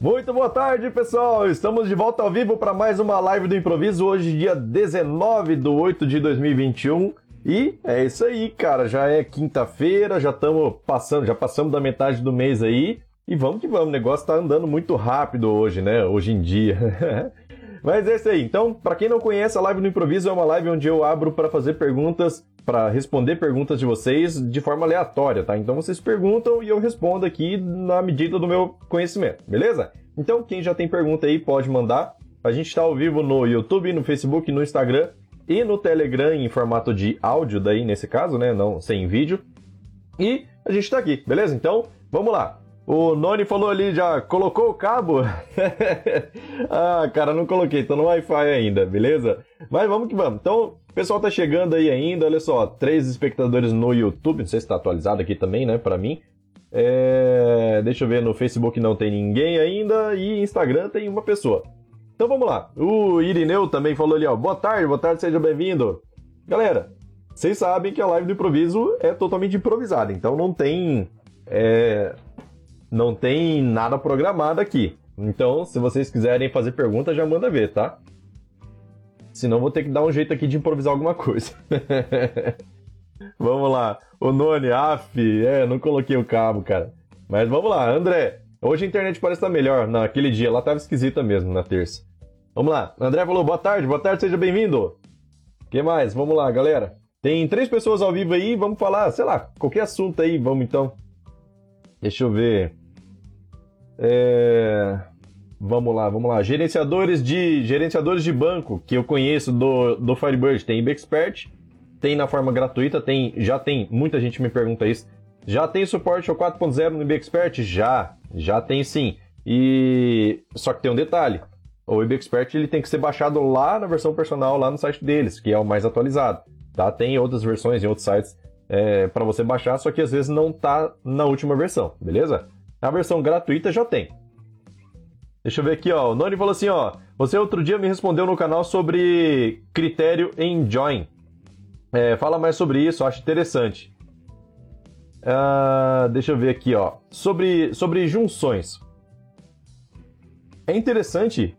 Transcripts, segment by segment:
Muito boa tarde, pessoal! Estamos de volta ao vivo para mais uma live do improviso, hoje, dia 19 de 8 de 2021. E é isso aí, cara. Já é quinta-feira, já estamos passando, já passamos da metade do mês aí. E vamos que vamos, o negócio tá andando muito rápido hoje, né? Hoje em dia. Mas é isso aí. Então, para quem não conhece, a live do improviso é uma live onde eu abro para fazer perguntas, para responder perguntas de vocês de forma aleatória, tá? Então vocês perguntam e eu respondo aqui na medida do meu conhecimento, beleza? Então, quem já tem pergunta aí pode mandar. A gente está ao vivo no YouTube, no Facebook, no Instagram e no Telegram em formato de áudio, daí nesse caso, né? Não sem vídeo. E a gente está aqui, beleza? Então, vamos lá. O Noni falou ali, já colocou o cabo? ah, cara, não coloquei, tô no Wi-Fi ainda, beleza? Mas vamos que vamos. Então, o pessoal tá chegando aí ainda, olha só, três espectadores no YouTube, não sei se tá atualizado aqui também, né, pra mim. É... Deixa eu ver, no Facebook não tem ninguém ainda e Instagram tem uma pessoa. Então vamos lá. O Irineu também falou ali, ó. Boa tarde, boa tarde, seja bem-vindo. Galera, vocês sabem que a live do improviso é totalmente improvisada, então não tem. É... Não tem nada programado aqui. Então, se vocês quiserem fazer pergunta, já manda ver, tá? Senão vou ter que dar um jeito aqui de improvisar alguma coisa. vamos lá. O Noni, af, é, não coloquei o cabo, cara. Mas vamos lá, André. Hoje a internet parece estar melhor. Naquele dia, ela estava esquisita mesmo, na terça. Vamos lá. André falou, boa tarde, boa tarde, seja bem-vindo. que mais? Vamos lá, galera. Tem três pessoas ao vivo aí, vamos falar, sei lá, qualquer assunto aí, vamos então. Deixa eu ver. É... Vamos lá, vamos lá. Gerenciadores de gerenciadores de banco que eu conheço do, do Firebird. Tem IBExpert, tem na forma gratuita, tem, já tem, muita gente me pergunta isso. Já tem suporte ao 4.0 no IBExpert? Já, já tem sim. E só que tem um detalhe. O IBExpert ele tem que ser baixado lá na versão personal, lá no site deles, que é o mais atualizado. Tá? Tem outras versões em outros sites é, para você baixar, só que às vezes não tá na última versão, beleza? A versão gratuita já tem. Deixa eu ver aqui, ó. O Noni falou assim, ó. Você outro dia me respondeu no canal sobre critério em join. É, fala mais sobre isso, acho interessante. Uh, deixa eu ver aqui, ó. Sobre, sobre junções. É interessante.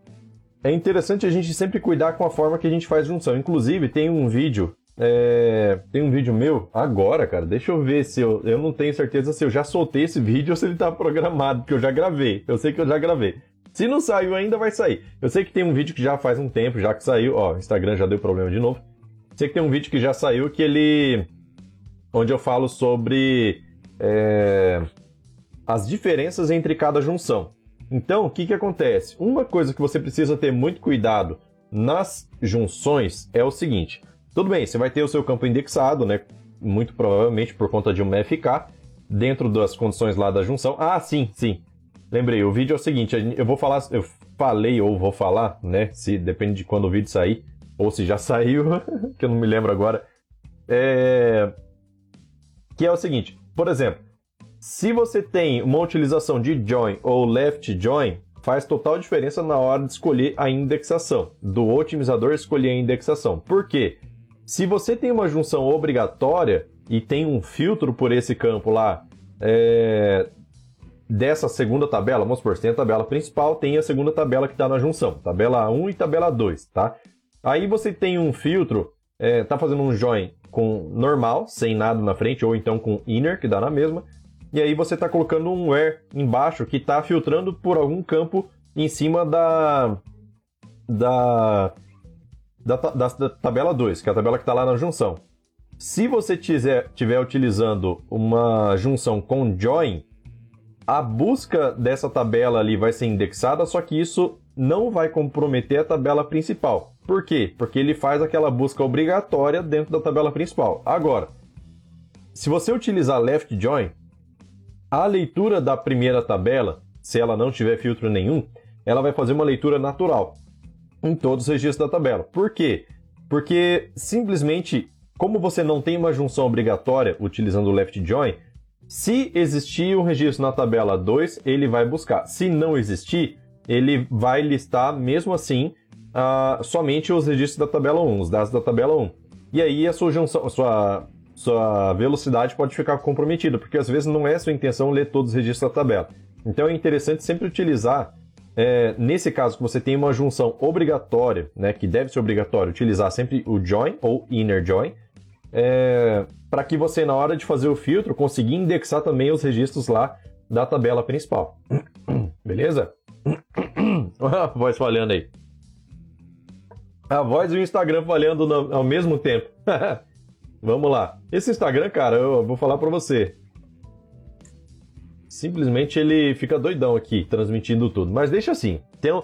É interessante a gente sempre cuidar com a forma que a gente faz junção. Inclusive, tem um vídeo. É, tem um vídeo meu agora, cara. Deixa eu ver se eu. Eu não tenho certeza se eu já soltei esse vídeo ou se ele tá programado, porque eu já gravei. Eu sei que eu já gravei. Se não saiu ainda, vai sair. Eu sei que tem um vídeo que já faz um tempo, já que saiu. Ó, Instagram já deu problema de novo. Sei que tem um vídeo que já saiu que ele. onde eu falo sobre é, as diferenças entre cada junção. Então, o que, que acontece? Uma coisa que você precisa ter muito cuidado nas junções é o seguinte: tudo bem, você vai ter o seu campo indexado, né? Muito provavelmente por conta de uma FK, dentro das condições lá da junção. Ah, sim, sim. Lembrei, o vídeo é o seguinte, eu vou falar, eu falei ou vou falar, né? Se depende de quando o vídeo sair ou se já saiu, que eu não me lembro agora. É... Que é o seguinte, por exemplo, se você tem uma utilização de join ou left join, faz total diferença na hora de escolher a indexação, do otimizador escolher a indexação. Por quê? Se você tem uma junção obrigatória e tem um filtro por esse campo lá, é... dessa segunda tabela, vamos supor, tem a tabela principal, tem a segunda tabela que está na junção, tabela 1 e tabela 2, tá? Aí você tem um filtro, é, tá fazendo um join com normal, sem nada na frente, ou então com inner, que dá na mesma. E aí você está colocando um where embaixo que está filtrando por algum campo em cima da da, da, da, da tabela 2, que é a tabela que está lá na junção. Se você estiver utilizando uma junção com join, a busca dessa tabela ali vai ser indexada, só que isso não vai comprometer a tabela principal. Por quê? Porque ele faz aquela busca obrigatória dentro da tabela principal. Agora, se você utilizar left join, a leitura da primeira tabela, se ela não tiver filtro nenhum, ela vai fazer uma leitura natural em todos os registros da tabela. Por quê? Porque simplesmente, como você não tem uma junção obrigatória utilizando o left join, se existir um registro na tabela 2, ele vai buscar. Se não existir, ele vai listar mesmo assim uh, somente os registros da tabela 1, os dados da tabela 1. E aí a sua, junção, a sua, sua velocidade pode ficar comprometida, porque às vezes não é sua intenção ler todos os registros da tabela. Então é interessante sempre utilizar é, nesse caso que você tem uma junção obrigatória, né, que deve ser obrigatório utilizar sempre o join ou inner join, é, para que você na hora de fazer o filtro consiga indexar também os registros lá da tabela principal. Beleza? a voz falhando aí. A voz e o Instagram falhando no, ao mesmo tempo. Vamos lá. Esse Instagram, cara, eu vou falar para você. Simplesmente ele fica doidão aqui, transmitindo tudo. Mas deixa assim. Tem um...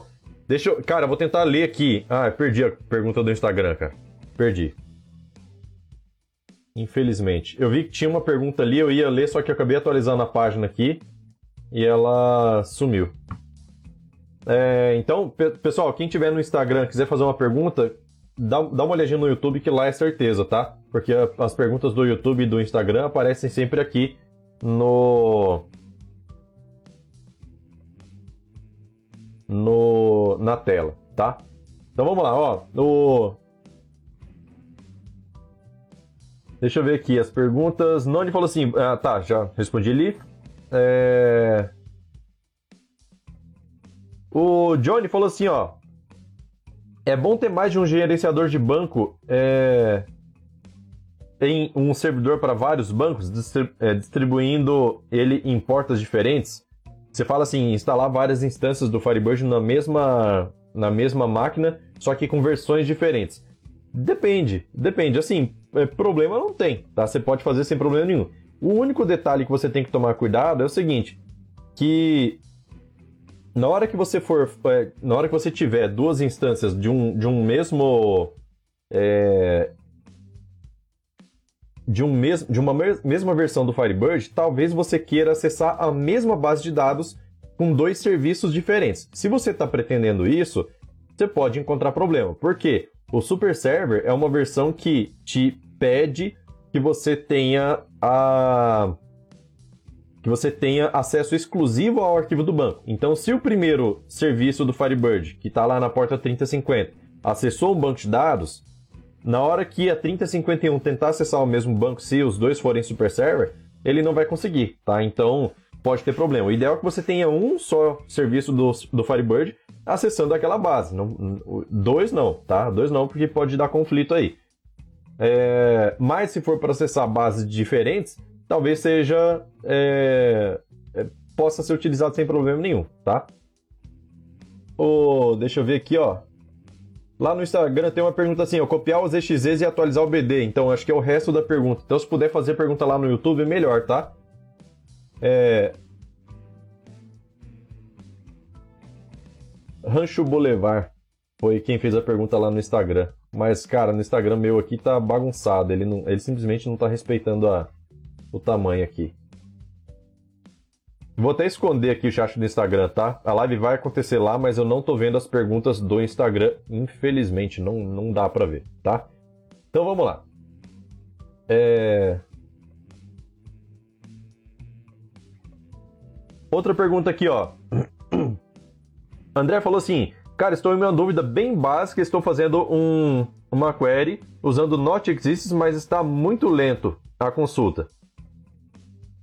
Deixa eu... Cara, eu vou tentar ler aqui. Ah, perdi a pergunta do Instagram, cara. Perdi. Infelizmente. Eu vi que tinha uma pergunta ali, eu ia ler, só que eu acabei atualizando a página aqui e ela sumiu. É, então, pessoal, quem tiver no Instagram quiser fazer uma pergunta, dá, dá uma olhadinha no YouTube que lá é certeza, tá? Porque as perguntas do YouTube e do Instagram aparecem sempre aqui no. No, na tela, tá? Então vamos lá, ó. No... Deixa eu ver aqui as perguntas. Noni falou assim: ah, tá, já respondi ali. É... O Johnny falou assim, ó. É bom ter mais de um gerenciador de banco é, em um servidor para vários bancos, é, distribuindo ele em portas diferentes. Você fala assim, instalar várias instâncias do Firebird na mesma, na mesma máquina, só que com versões diferentes. Depende, depende. Assim, é, problema não tem, tá? Você pode fazer sem problema nenhum. O único detalhe que você tem que tomar cuidado é o seguinte, que na hora que você for, é, na hora que você tiver duas instâncias de um, de um mesmo é, de, um mes, de uma mesma versão do Firebird, talvez você queira acessar a mesma base de dados com dois serviços diferentes. Se você está pretendendo isso, você pode encontrar problema. Por quê? O Super Server é uma versão que te pede que você tenha a que você tenha acesso exclusivo ao arquivo do banco. Então, se o primeiro serviço do Firebird, que está lá na porta 3050, acessou um banco de dados, na hora que a 3051 tentar acessar o mesmo banco, se os dois forem super server, ele não vai conseguir, tá? Então, pode ter problema. O ideal é que você tenha um só serviço do, do Firebird acessando aquela base. Não, dois não, tá? Dois não, porque pode dar conflito aí. É, mas se for para acessar bases diferentes, talvez seja é, é, possa ser utilizado sem problema nenhum, tá? Oh, deixa eu ver aqui, ó. Lá no Instagram tem uma pergunta assim, ó, copiar os EXEs e atualizar o BD. Então acho que é o resto da pergunta. Então se puder fazer pergunta lá no YouTube, melhor, tá? É... Rancho Boulevard foi quem fez a pergunta lá no Instagram. Mas, cara, no Instagram meu aqui tá bagunçado. Ele, não, ele simplesmente não tá respeitando a, o tamanho aqui. Vou até esconder aqui o chat do Instagram, tá? A live vai acontecer lá, mas eu não tô vendo as perguntas do Instagram, infelizmente, não, não dá pra ver, tá? Então vamos lá. É... Outra pergunta aqui, ó. André falou assim: Cara, estou em uma dúvida bem básica. Estou fazendo um, uma query usando not exists, mas está muito lento a consulta.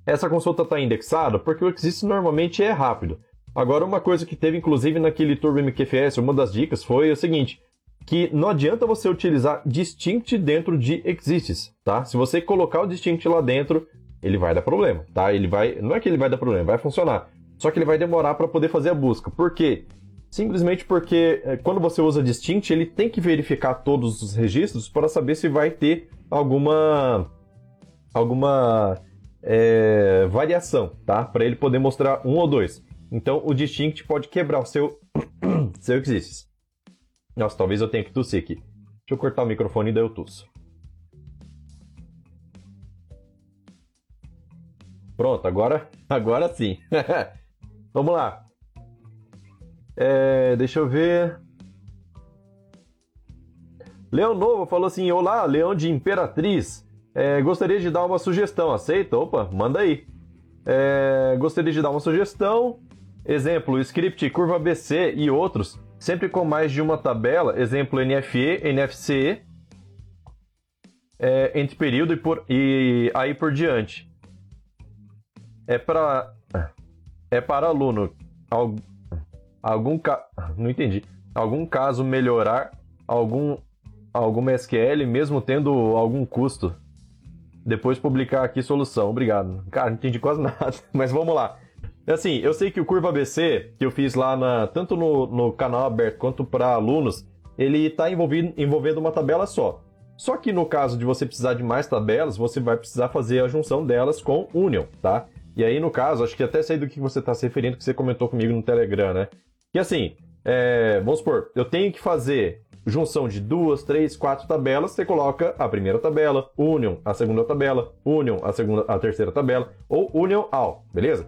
Essa consulta está indexada porque o exists normalmente é rápido. Agora, uma coisa que teve inclusive naquele Turbo MQFS, uma das dicas foi o seguinte: que não adianta você utilizar distinct dentro de exists, tá? Se você colocar o distinct lá dentro, ele vai dar problema, tá? Ele vai, não é que ele vai dar problema, vai funcionar. Só que ele vai demorar para poder fazer a busca. Por quê? Simplesmente porque é, quando você usa Distinct, ele tem que verificar todos os registros para saber se vai ter alguma alguma é, variação, tá? Para ele poder mostrar um ou dois. Então o Distinct pode quebrar o seu seu exists. Nossa, talvez eu tenha que tossir aqui. Deixa eu cortar o microfone e daí eu tusso. Pronto, agora, agora sim. Vamos lá. É, deixa eu ver. Leão Novo falou assim: Olá, Leão de Imperatriz. É, gostaria de dar uma sugestão. Aceita? Opa, manda aí. É, gostaria de dar uma sugestão. Exemplo, script curva BC e outros, sempre com mais de uma tabela. Exemplo, NFE, NFCE, é, entre período e, por, e aí por diante. É para é para aluno algum ca... não entendi. Algum caso melhorar algum alguma SQL mesmo tendo algum custo. Depois publicar aqui solução. Obrigado. Cara, não entendi quase nada, mas vamos lá. Assim, eu sei que o Curva ABC, que eu fiz lá na, tanto no, no canal aberto quanto para alunos, ele está envolvendo uma tabela só. Só que no caso de você precisar de mais tabelas, você vai precisar fazer a junção delas com Union, tá? E aí, no caso, acho que até sei do que você está se referindo, que você comentou comigo no Telegram, né? Que assim, é, vamos supor, eu tenho que fazer junção de duas, três, quatro tabelas, você coloca a primeira tabela, Union, a segunda tabela, Union, a segunda, a terceira tabela, ou Union all, beleza?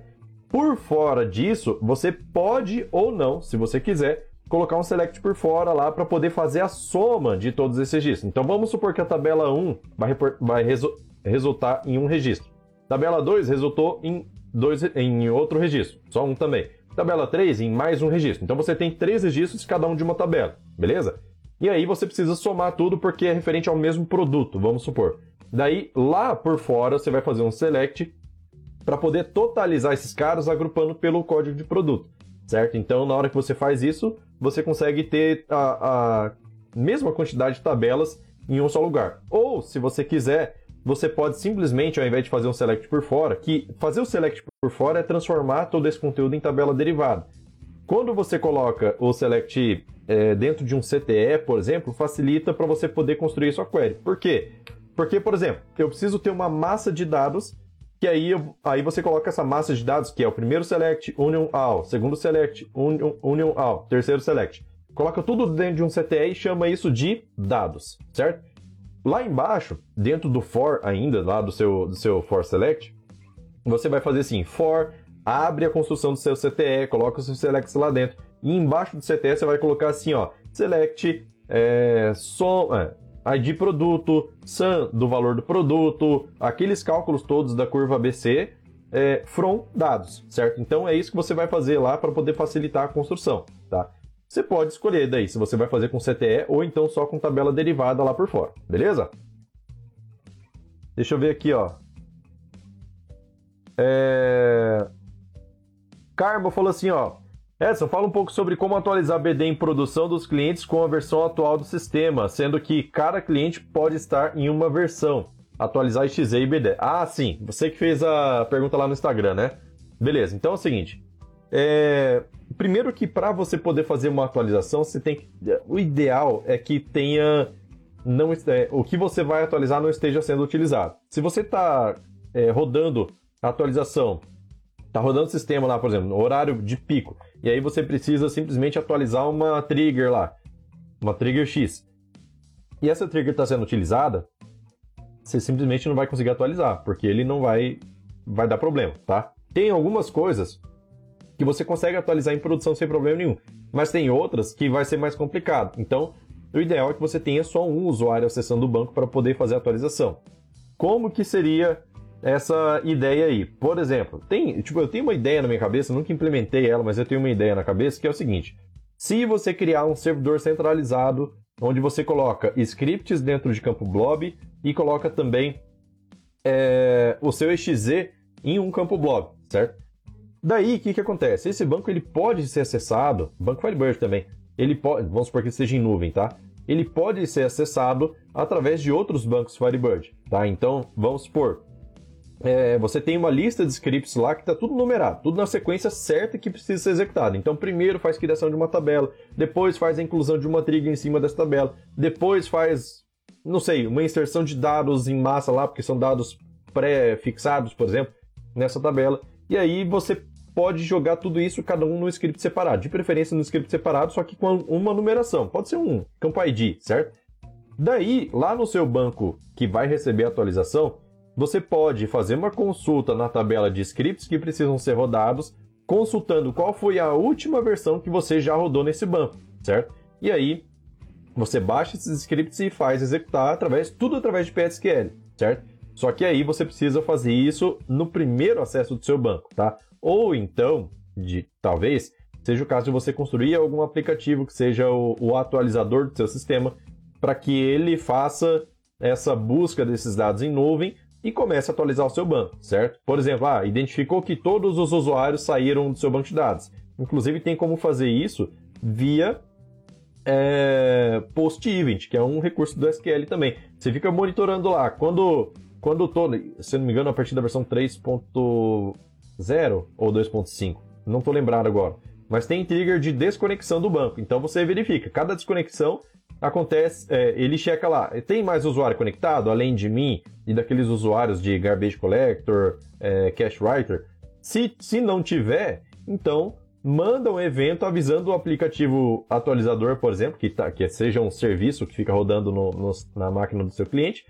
Por fora disso, você pode ou não, se você quiser, colocar um select por fora lá para poder fazer a soma de todos esses registros. Então vamos supor que a tabela 1 vai, vai resu resultar em um registro. Tabela 2 resultou em, dois, em outro registro, só um também. Tabela 3 em mais um registro. Então você tem três registros, cada um de uma tabela, beleza? E aí você precisa somar tudo porque é referente ao mesmo produto, vamos supor. Daí, lá por fora, você vai fazer um select para poder totalizar esses caras agrupando pelo código de produto, certo? Então, na hora que você faz isso, você consegue ter a, a mesma quantidade de tabelas em um só lugar. Ou, se você quiser, você pode simplesmente, ao invés de fazer um select por fora, que fazer o select por fora é transformar todo esse conteúdo em tabela derivada. Quando você coloca o select é, dentro de um CTE, por exemplo, facilita para você poder construir sua query. Por quê? Porque, por exemplo, eu preciso ter uma massa de dados que aí, aí você coloca essa massa de dados, que é o primeiro select, union all, segundo select, union, union all, terceiro select. Coloca tudo dentro de um CTE e chama isso de dados, certo? Lá embaixo, dentro do for ainda, lá do seu, do seu for select, você vai fazer assim, for, abre a construção do seu CTE, coloca os seus selects lá dentro. E embaixo do CTE você vai colocar assim, ó, select, é, som, é, ID produto, sum do valor do produto, aqueles cálculos todos da curva ABC é, from dados, certo? Então é isso que você vai fazer lá para poder facilitar a construção, tá? Você pode escolher daí se você vai fazer com CTE ou então só com tabela derivada lá por fora, beleza? Deixa eu ver aqui, ó. É... Carmo falou assim, ó. Edson, fala um pouco sobre como atualizar BD em produção dos clientes com a versão atual do sistema, sendo que cada cliente pode estar em uma versão. Atualizar XZ e BD. Ah, sim, você que fez a pergunta lá no Instagram, né? Beleza, então é o seguinte. É... Primeiro que para você poder fazer uma atualização, você tem que... O ideal é que tenha... Não, é, o que você vai atualizar não esteja sendo utilizado. Se você está é, rodando a atualização, está rodando o sistema lá, por exemplo, no horário de pico, e aí você precisa simplesmente atualizar uma trigger lá, uma trigger X. E essa trigger está sendo utilizada, você simplesmente não vai conseguir atualizar, porque ele não vai, vai dar problema, tá? Tem algumas coisas que você consegue atualizar em produção sem problema nenhum, mas tem outras que vai ser mais complicado. Então, o ideal é que você tenha só um usuário acessando o banco para poder fazer a atualização. Como que seria essa ideia aí. Por exemplo, tem, tipo, eu tenho uma ideia na minha cabeça, nunca implementei ela, mas eu tenho uma ideia na cabeça que é o seguinte: se você criar um servidor centralizado onde você coloca scripts dentro de campo blob e coloca também é, o seu exe em um campo blob, certo? Daí, o que, que acontece? Esse banco ele pode ser acessado, banco Firebird também, ele pode, vamos supor que esteja em nuvem, tá? Ele pode ser acessado através de outros bancos Firebird, tá? Então, vamos supor, é, você tem uma lista de scripts lá que está tudo numerado, tudo na sequência certa que precisa ser executado. Então, primeiro faz criação de uma tabela, depois faz a inclusão de uma trigger em cima dessa tabela, depois faz, não sei, uma inserção de dados em massa lá, porque são dados pré-fixados, por exemplo, nessa tabela. E aí você pode jogar tudo isso, cada um no script separado, de preferência no script separado, só que com uma numeração. Pode ser um campo ID, certo? Daí, lá no seu banco que vai receber a atualização, você pode fazer uma consulta na tabela de scripts que precisam ser rodados, consultando qual foi a última versão que você já rodou nesse banco, certo? E aí você baixa esses scripts e faz executar através tudo através de PSQL, certo? Só que aí você precisa fazer isso no primeiro acesso do seu banco, tá? Ou então, de talvez seja o caso de você construir algum aplicativo que seja o, o atualizador do seu sistema para que ele faça essa busca desses dados em nuvem e comece a atualizar o seu banco, certo? Por exemplo, ah, identificou que todos os usuários saíram do seu banco de dados. Inclusive tem como fazer isso via é, post-event, que é um recurso do SQL também. Você fica monitorando lá. Quando, quando tô, se não me engano, a partir da versão 3.0 ou 2.5, não estou lembrado agora. Mas tem trigger de desconexão do banco. Então você verifica. Cada desconexão acontece, é, ele checa lá. Tem mais usuário conectado, além de mim e daqueles usuários de Garbage Collector, é, Cache Writer? Se, se não tiver, então manda um evento avisando o aplicativo atualizador, por exemplo, que, tá, que seja um serviço que fica rodando no, no, na máquina do seu cliente,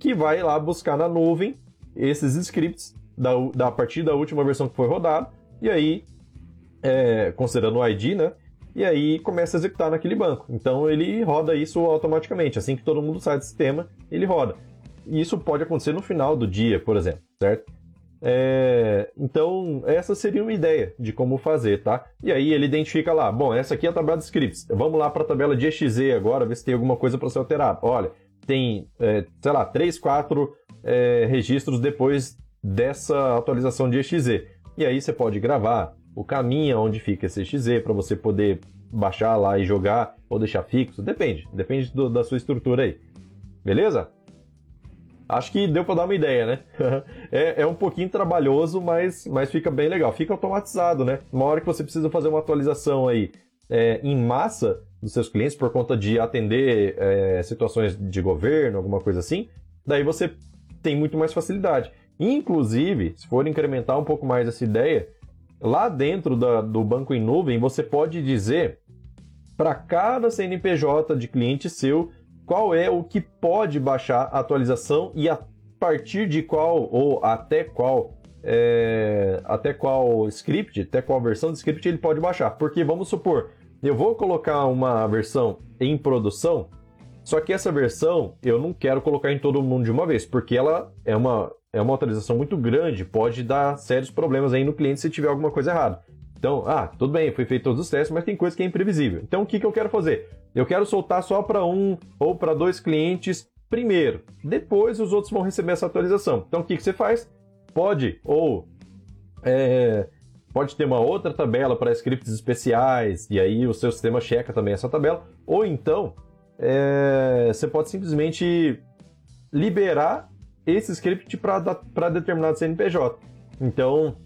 que vai lá buscar na nuvem esses scripts da, da a partir da última versão que foi rodada, e aí, é, considerando o ID, né? E aí começa a executar naquele banco. Então ele roda isso automaticamente. Assim que todo mundo sai do sistema, ele roda. E isso pode acontecer no final do dia, por exemplo, certo? É, então, essa seria uma ideia de como fazer, tá? E aí ele identifica lá, bom, essa aqui é a tabela de scripts. Vamos lá para a tabela de exe agora, ver se tem alguma coisa para ser alterada. Olha, tem, é, sei lá, 3, 4 é, registros depois dessa atualização de exe. E aí você pode gravar o caminho onde fica esse exe para você poder baixar lá e jogar ou deixar fixo. Depende, depende do, da sua estrutura aí. Beleza? Acho que deu para dar uma ideia, né? é, é, um pouquinho trabalhoso, mas, mas fica bem legal. Fica automatizado, né? Uma hora que você precisa fazer uma atualização aí é, em massa dos seus clientes por conta de atender é, situações de governo, alguma coisa assim, daí você tem muito mais facilidade. Inclusive, se for incrementar um pouco mais essa ideia, lá dentro da, do banco em nuvem, você pode dizer para cada CNPJ de cliente seu qual é o que pode baixar a atualização e a partir de qual ou até qual é, até qual script, até qual versão de script ele pode baixar. Porque vamos supor, eu vou colocar uma versão em produção, só que essa versão eu não quero colocar em todo mundo de uma vez, porque ela é uma, é uma atualização muito grande, pode dar sérios problemas aí no cliente se tiver alguma coisa errada. Então, ah, tudo bem, foi feito todos os testes, mas tem coisa que é imprevisível. Então, o que, que eu quero fazer? Eu quero soltar só para um ou para dois clientes primeiro. Depois, os outros vão receber essa atualização. Então, o que, que você faz? Pode ou é, pode ter uma outra tabela para scripts especiais e aí o seu sistema checa também essa tabela. Ou então, é, você pode simplesmente liberar esse script para determinado CNPJ. Então,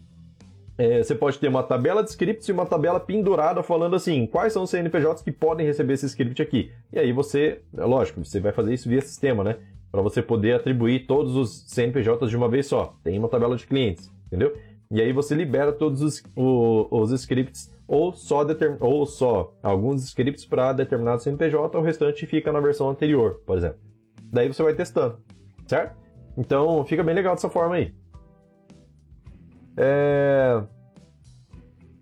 é, você pode ter uma tabela de scripts e uma tabela pendurada falando assim, quais são os CNPJs que podem receber esse script aqui. E aí você, é lógico, você vai fazer isso via sistema, né? Para você poder atribuir todos os CNPJs de uma vez só. Tem uma tabela de clientes, entendeu? E aí você libera todos os, o, os scripts ou só, determin, ou só alguns scripts para determinado CNPJ, o restante fica na versão anterior, por exemplo. Daí você vai testando, certo? Então fica bem legal dessa forma aí. É...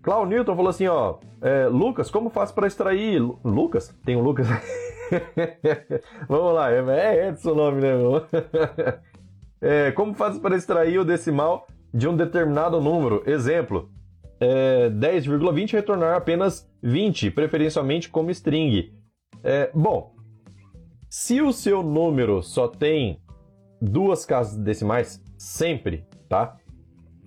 Cláudio Newton falou assim, ó, é, Lucas, como faço para extrair... Lucas? Tem um Lucas? Vamos lá, é, é Edson o nome, né, é, como faço para extrair o decimal de um determinado número? Exemplo, é, 10,20 retornar apenas 20, preferencialmente como string. É, bom, se o seu número só tem duas casas decimais, sempre, tá?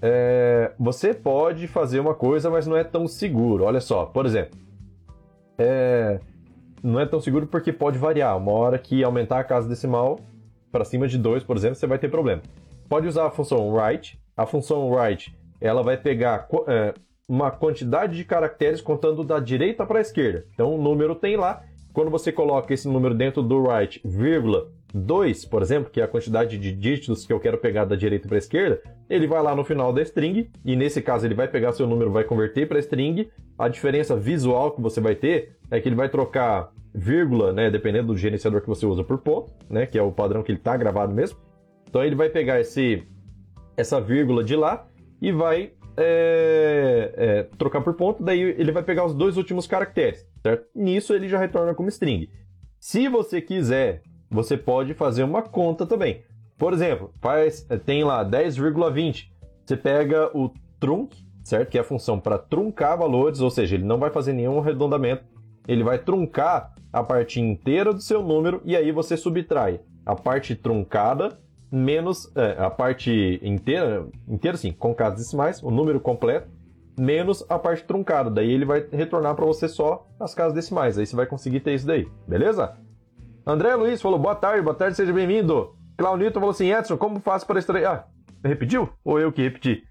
é, você pode fazer uma coisa, mas não é tão seguro. Olha só, por exemplo, é, não é tão seguro porque pode variar. Uma hora que aumentar a casa decimal para cima de 2, por exemplo, você vai ter problema. Pode usar a função write. A função write ela vai pegar é, uma quantidade de caracteres contando da direita para a esquerda. Então o número tem lá. Quando você coloca esse número dentro do write, vírgula, 2, por exemplo, que é a quantidade de dígitos que eu quero pegar da direita para a esquerda, ele vai lá no final da string, e nesse caso ele vai pegar seu número, vai converter para string. A diferença visual que você vai ter é que ele vai trocar vírgula, né, dependendo do gerenciador que você usa por ponto, né, que é o padrão que ele está gravado mesmo. Então ele vai pegar esse, essa vírgula de lá e vai é, é, trocar por ponto, daí ele vai pegar os dois últimos caracteres, certo? Nisso ele já retorna como string. Se você quiser você pode fazer uma conta também. Por exemplo, faz, tem lá 10,20. Você pega o trunc, certo? Que é a função para truncar valores, ou seja, ele não vai fazer nenhum arredondamento. Ele vai truncar a parte inteira do seu número e aí você subtrai a parte truncada menos é, a parte inteira, inteira sim, com casas decimais, o número completo, menos a parte truncada. Daí ele vai retornar para você só as casas decimais. Aí você vai conseguir ter isso daí, beleza? André Luiz falou, boa tarde, boa tarde, seja bem-vindo. Claudito falou assim, Edson, como faço para extrair... Ah, repetiu? Ou eu que repeti?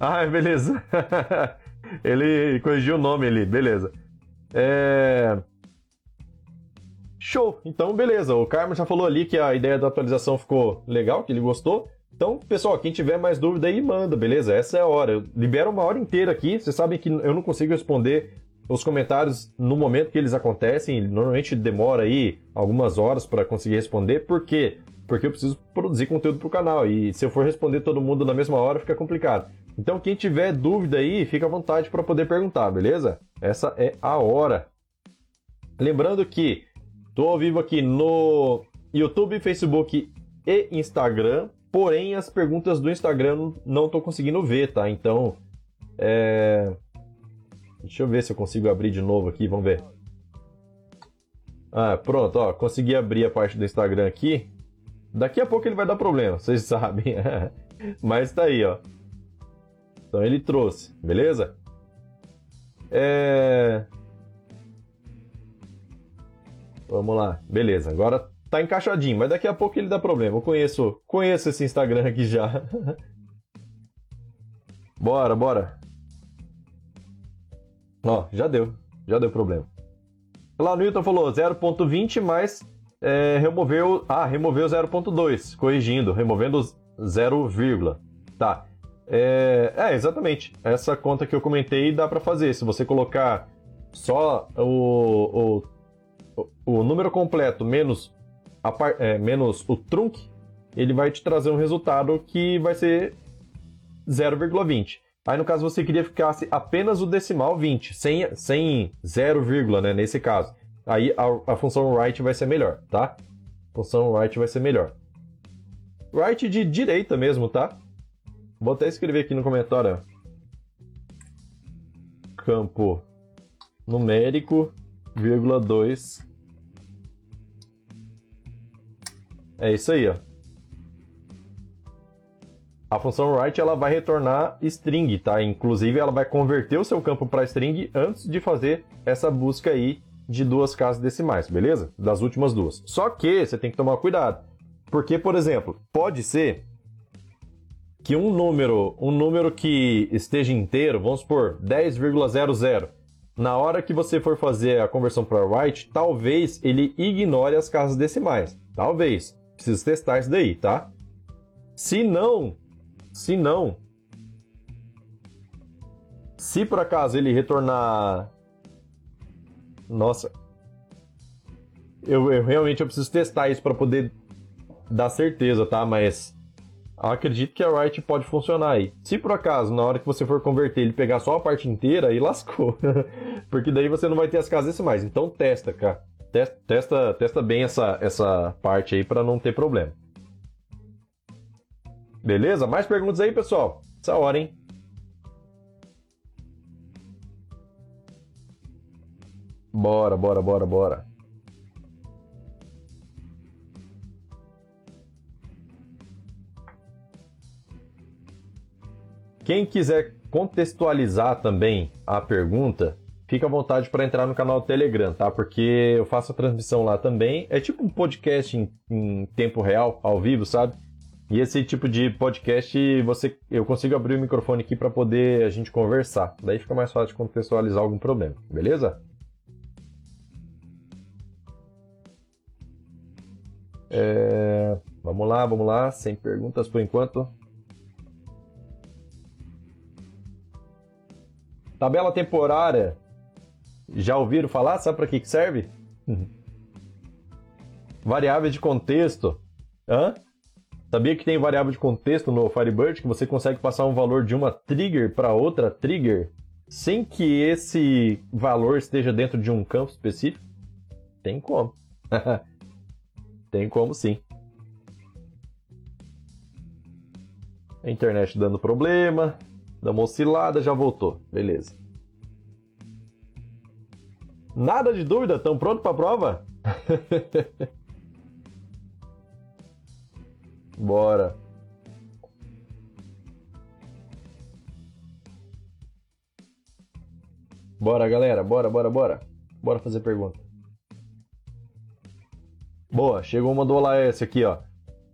Ah, beleza. ele corrigiu o nome ali, beleza. É... Show! Então, beleza. O Carmo já falou ali que a ideia da atualização ficou legal, que ele gostou. Então, pessoal, quem tiver mais dúvida aí, manda, beleza? Essa é a hora. Eu libero uma hora inteira aqui. Vocês sabem que eu não consigo responder os comentários no momento que eles acontecem. Normalmente demora aí algumas horas para conseguir responder. Por quê? Porque eu preciso produzir conteúdo para o canal. E se eu for responder todo mundo na mesma hora, fica complicado. Então, quem tiver dúvida aí, fica à vontade para poder perguntar, beleza? Essa é a hora. Lembrando que estou ao vivo aqui no YouTube, Facebook e Instagram. Porém, as perguntas do Instagram não estou conseguindo ver, tá? Então, é... deixa eu ver se eu consigo abrir de novo aqui, vamos ver. Ah, pronto, ó, consegui abrir a parte do Instagram aqui. Daqui a pouco ele vai dar problema, vocês sabem. Mas tá aí, ó. Então ele trouxe, beleza? É... Vamos lá, beleza. Agora tá encaixadinho, mas daqui a pouco ele dá problema. Eu conheço, conheço esse Instagram aqui já. bora, bora. Ó, já deu, já deu problema. Lá no Newton falou 0.20, mas é, removeu, ah, removeu 0.2, corrigindo, removendo 0, tá. É, é, exatamente. Essa conta que eu comentei dá para fazer. Se você colocar só o, o, o número completo menos a é, menos o trunc, ele vai te trazer um resultado que vai ser 0,20. Aí no caso você queria que ficasse apenas o decimal 20, sem, sem 0, né, nesse caso. Aí a, a função write vai ser melhor, tá? A função write vai ser melhor. Write de direita mesmo, tá? Vou até escrever aqui no comentário. Campo numérico, vírgula 2 É isso aí, ó. A função write ela vai retornar string, tá? Inclusive ela vai converter o seu campo para string antes de fazer essa busca aí de duas casas decimais, beleza? Das últimas duas. Só que você tem que tomar cuidado, porque por exemplo, pode ser que um número, um número que esteja inteiro, vamos supor 10,00, na hora que você for fazer a conversão para write, talvez ele ignore as casas decimais. Talvez. Preciso testar isso daí, tá? Se não, se não, se por acaso ele retornar, nossa, eu, eu realmente eu preciso testar isso para poder dar certeza, tá? Mas acredito que a write pode funcionar aí. Se por acaso, na hora que você for converter, ele pegar só a parte inteira, aí lascou. Porque daí você não vai ter as casas decimais. Então testa, cara testa, testa bem essa, essa parte aí para não ter problema. Beleza? Mais perguntas aí, pessoal? Essa hora, hein? Bora, bora, bora, bora. Quem quiser contextualizar também a pergunta, fica à vontade para entrar no canal do Telegram, tá? Porque eu faço a transmissão lá também. É tipo um podcast em, em tempo real, ao vivo, sabe? E esse tipo de podcast, você, eu consigo abrir o microfone aqui para poder a gente conversar. Daí fica mais fácil de contextualizar algum problema, beleza? É... Vamos lá, vamos lá, sem perguntas por enquanto. Tabela temporária já ouviram falar? Sabe para que, que serve? variável de contexto. Hã? Sabia que tem variável de contexto no Firebird que você consegue passar um valor de uma trigger para outra trigger sem que esse valor esteja dentro de um campo específico? Tem como. tem como sim. A internet dando problema, dá uma oscilada, já voltou. Beleza. Nada de dúvida? Estão prontos para a prova? Bora. Bora, galera, bora, bora, bora. Bora fazer pergunta. Boa, chegou uma do OLAS aqui, ó.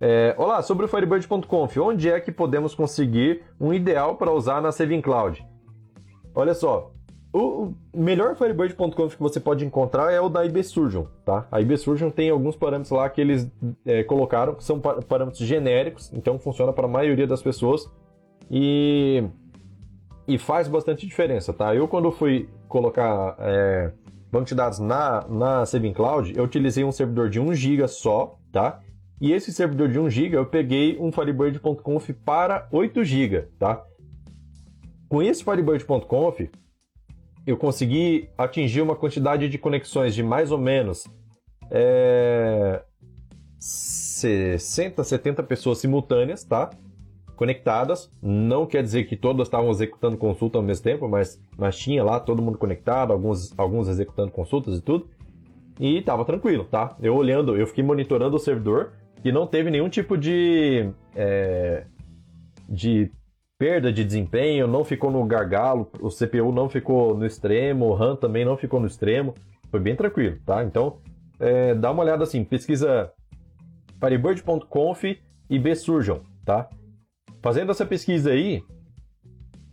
É, olá, sobre o Firebird.conf, onde é que podemos conseguir um ideal para usar na Saving Cloud? Olha só, o melhor Firebird.conf que você pode encontrar é o da IBSurgeon, tá? A IBSurgeon tem alguns parâmetros lá que eles é, colocaram, que são parâmetros genéricos, então funciona para a maioria das pessoas e, e faz bastante diferença, tá? Eu quando fui colocar é, banco de dados na, na Saving Cloud, eu utilizei um servidor de 1 GB só, tá? E esse servidor de 1 GB eu peguei um Firebird.conf para 8 GB, tá? Com esse Firebird.conf, eu consegui atingir uma quantidade de conexões de mais ou menos é, 60, 70 pessoas simultâneas, tá? Conectadas. Não quer dizer que todas estavam executando consulta ao mesmo tempo, mas, mas tinha lá todo mundo conectado, alguns, alguns executando consultas e tudo. E tava tranquilo, tá? Eu olhando, eu fiquei monitorando o servidor e não teve nenhum tipo de. É, de perda de desempenho, não ficou no gargalo, o CPU não ficou no extremo, o RAM também não ficou no extremo, foi bem tranquilo, tá? Então, é, dá uma olhada assim, pesquisa firebird.conf e bsurgeon, tá? Fazendo essa pesquisa aí,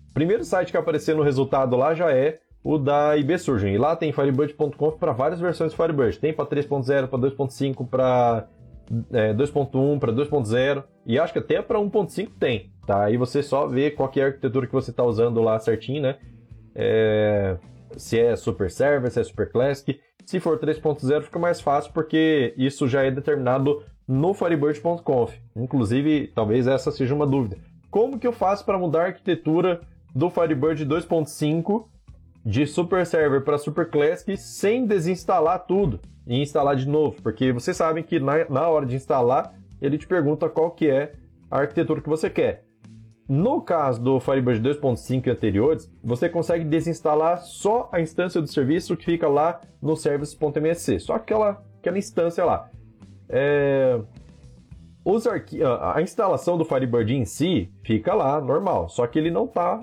o primeiro site que aparecer no resultado lá já é o da IBSurgeon. E lá tem firebird.conf para várias versões de Firebird. Tem para 3.0, para 2.5, para é, 2.1, para 2.0 e acho que até para 1.5 tem. Tá? Aí você só vê qual é a arquitetura que você está usando lá certinho, né? É... Se é Super Server, se é Super Classic. Se for 3.0 fica mais fácil porque isso já é determinado no Firebird.conf. Inclusive, talvez essa seja uma dúvida. Como que eu faço para mudar a arquitetura do Firebird 2.5 de Super Server para Super Classic sem desinstalar tudo e instalar de novo? Porque vocês sabem que na, na hora de instalar ele te pergunta qual que é a arquitetura que você quer. No caso do Firebird 2.5 e anteriores, você consegue desinstalar só a instância do serviço que fica lá no service.msc, só aquela, aquela instância lá. É... Os arqui... A instalação do Firebird em si fica lá, normal, só que ele não está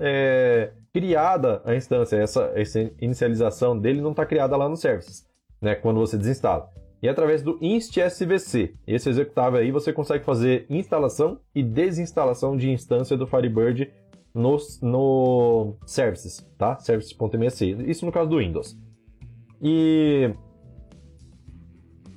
é... criada a instância, essa, essa inicialização dele não está criada lá no services, né, quando você desinstala e através do inst.svc. Esse executável aí você consegue fazer instalação e desinstalação de instância do Firebird no, no services, tá? Services.msc. Isso no caso do Windows. E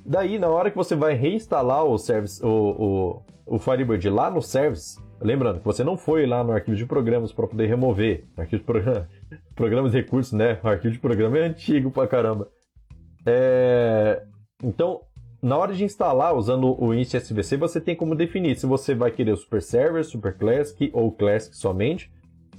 daí, na hora que você vai reinstalar o, service, o, o, o Firebird lá no service, lembrando que você não foi lá no arquivo de programas para poder remover arquivo de programa, programas recursos, né? O arquivo de programa é antigo pra caramba. É, então, na hora de instalar, usando o Inst SVC, você tem como definir se você vai querer o Super Server, Super Classic ou Classic somente.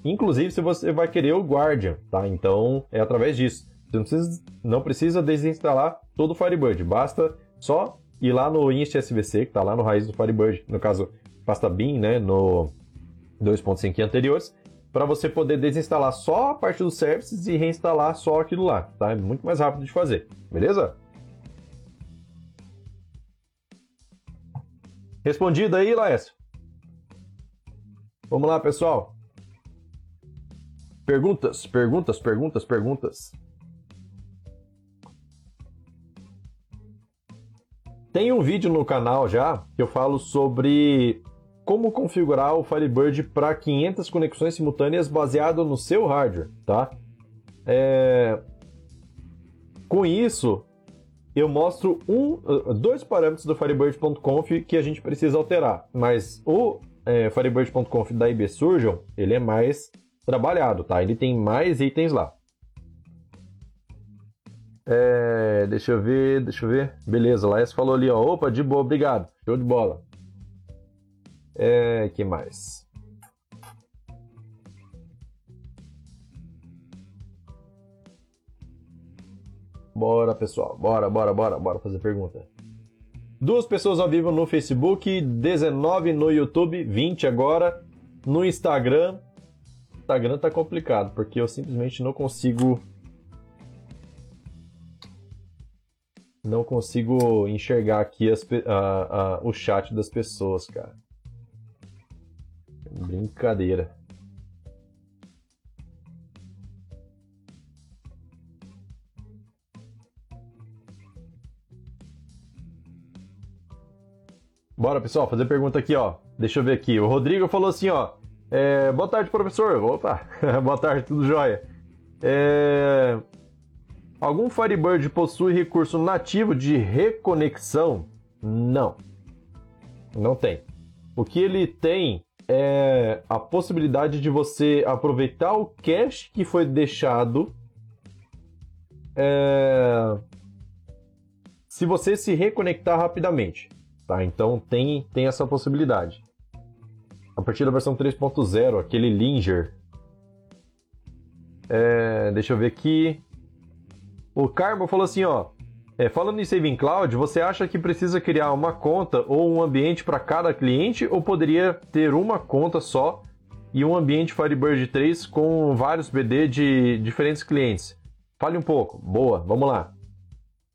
Inclusive, se você vai querer o Guardian, tá? Então, é através disso. Você não precisa, não precisa desinstalar todo o Firebird. Basta só ir lá no Inst SVC, que está lá no raiz do Firebird. No caso, pasta bin, né? No 2.5 anteriores. Para você poder desinstalar só a parte dos services e reinstalar só aquilo lá, tá? É muito mais rápido de fazer, beleza? Respondido aí, Laércio? Vamos lá, pessoal. Perguntas, perguntas, perguntas, perguntas. Tem um vídeo no canal já que eu falo sobre como configurar o Firebird para 500 conexões simultâneas baseado no seu hardware, tá? É... Com isso, eu mostro um, dois parâmetros do Firebird.conf que a gente precisa alterar. Mas o é, Firebird.conf da IBSurgeon, ele é mais trabalhado, tá? Ele tem mais itens lá. É, deixa eu ver, deixa eu ver. Beleza, Laes falou ali, ó. Opa, de boa, obrigado. Show de bola. É, que mais? Bora, pessoal. Bora, bora, bora, bora fazer pergunta. Duas pessoas ao vivo no Facebook, 19 no YouTube, 20 agora no Instagram. Instagram tá complicado, porque eu simplesmente não consigo não consigo enxergar aqui as, a, a, o chat das pessoas, cara. Brincadeira. Bora, pessoal, fazer pergunta aqui, ó. Deixa eu ver aqui. O Rodrigo falou assim, ó. É, boa tarde, professor. Opa, boa tarde, tudo jóia. É, algum Firebird possui recurso nativo de reconexão? Não. Não tem. O que ele tem é a possibilidade de você aproveitar o cache que foi deixado é, se você se reconectar rapidamente. Tá? Então tem, tem essa possibilidade. A partir da versão 3.0, aquele Linger. É, deixa eu ver aqui. O Carmo falou assim, ó. É, falando em Saving Cloud, você acha que precisa criar uma conta ou um ambiente para cada cliente ou poderia ter uma conta só e um ambiente Firebird 3 com vários BD de diferentes clientes? Fale um pouco. Boa, vamos lá.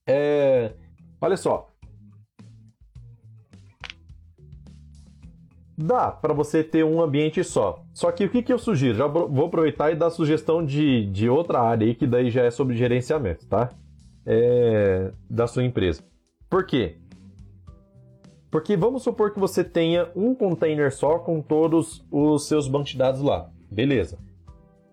É, olha só. Dá para você ter um ambiente só. Só que o que, que eu sugiro? Já vou aproveitar e dar sugestão de, de outra área aí, que daí já é sobre gerenciamento, tá? é, da sua empresa. Por quê? Porque vamos supor que você tenha um container só com todos os seus bancos de dados lá. Beleza.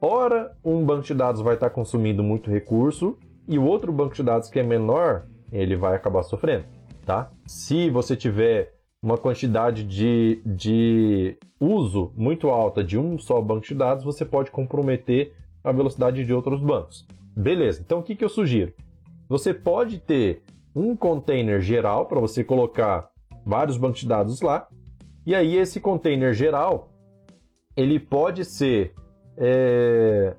Ora, um banco de dados vai estar consumindo muito recurso e o outro banco de dados que é menor, ele vai acabar sofrendo, tá? Se você tiver uma quantidade de, de uso muito alta de um só banco de dados, você pode comprometer a velocidade de outros bancos. Beleza, então o que, que eu sugiro? Você pode ter um container geral para você colocar vários bancos de dados lá. E aí esse container geral ele pode ser é,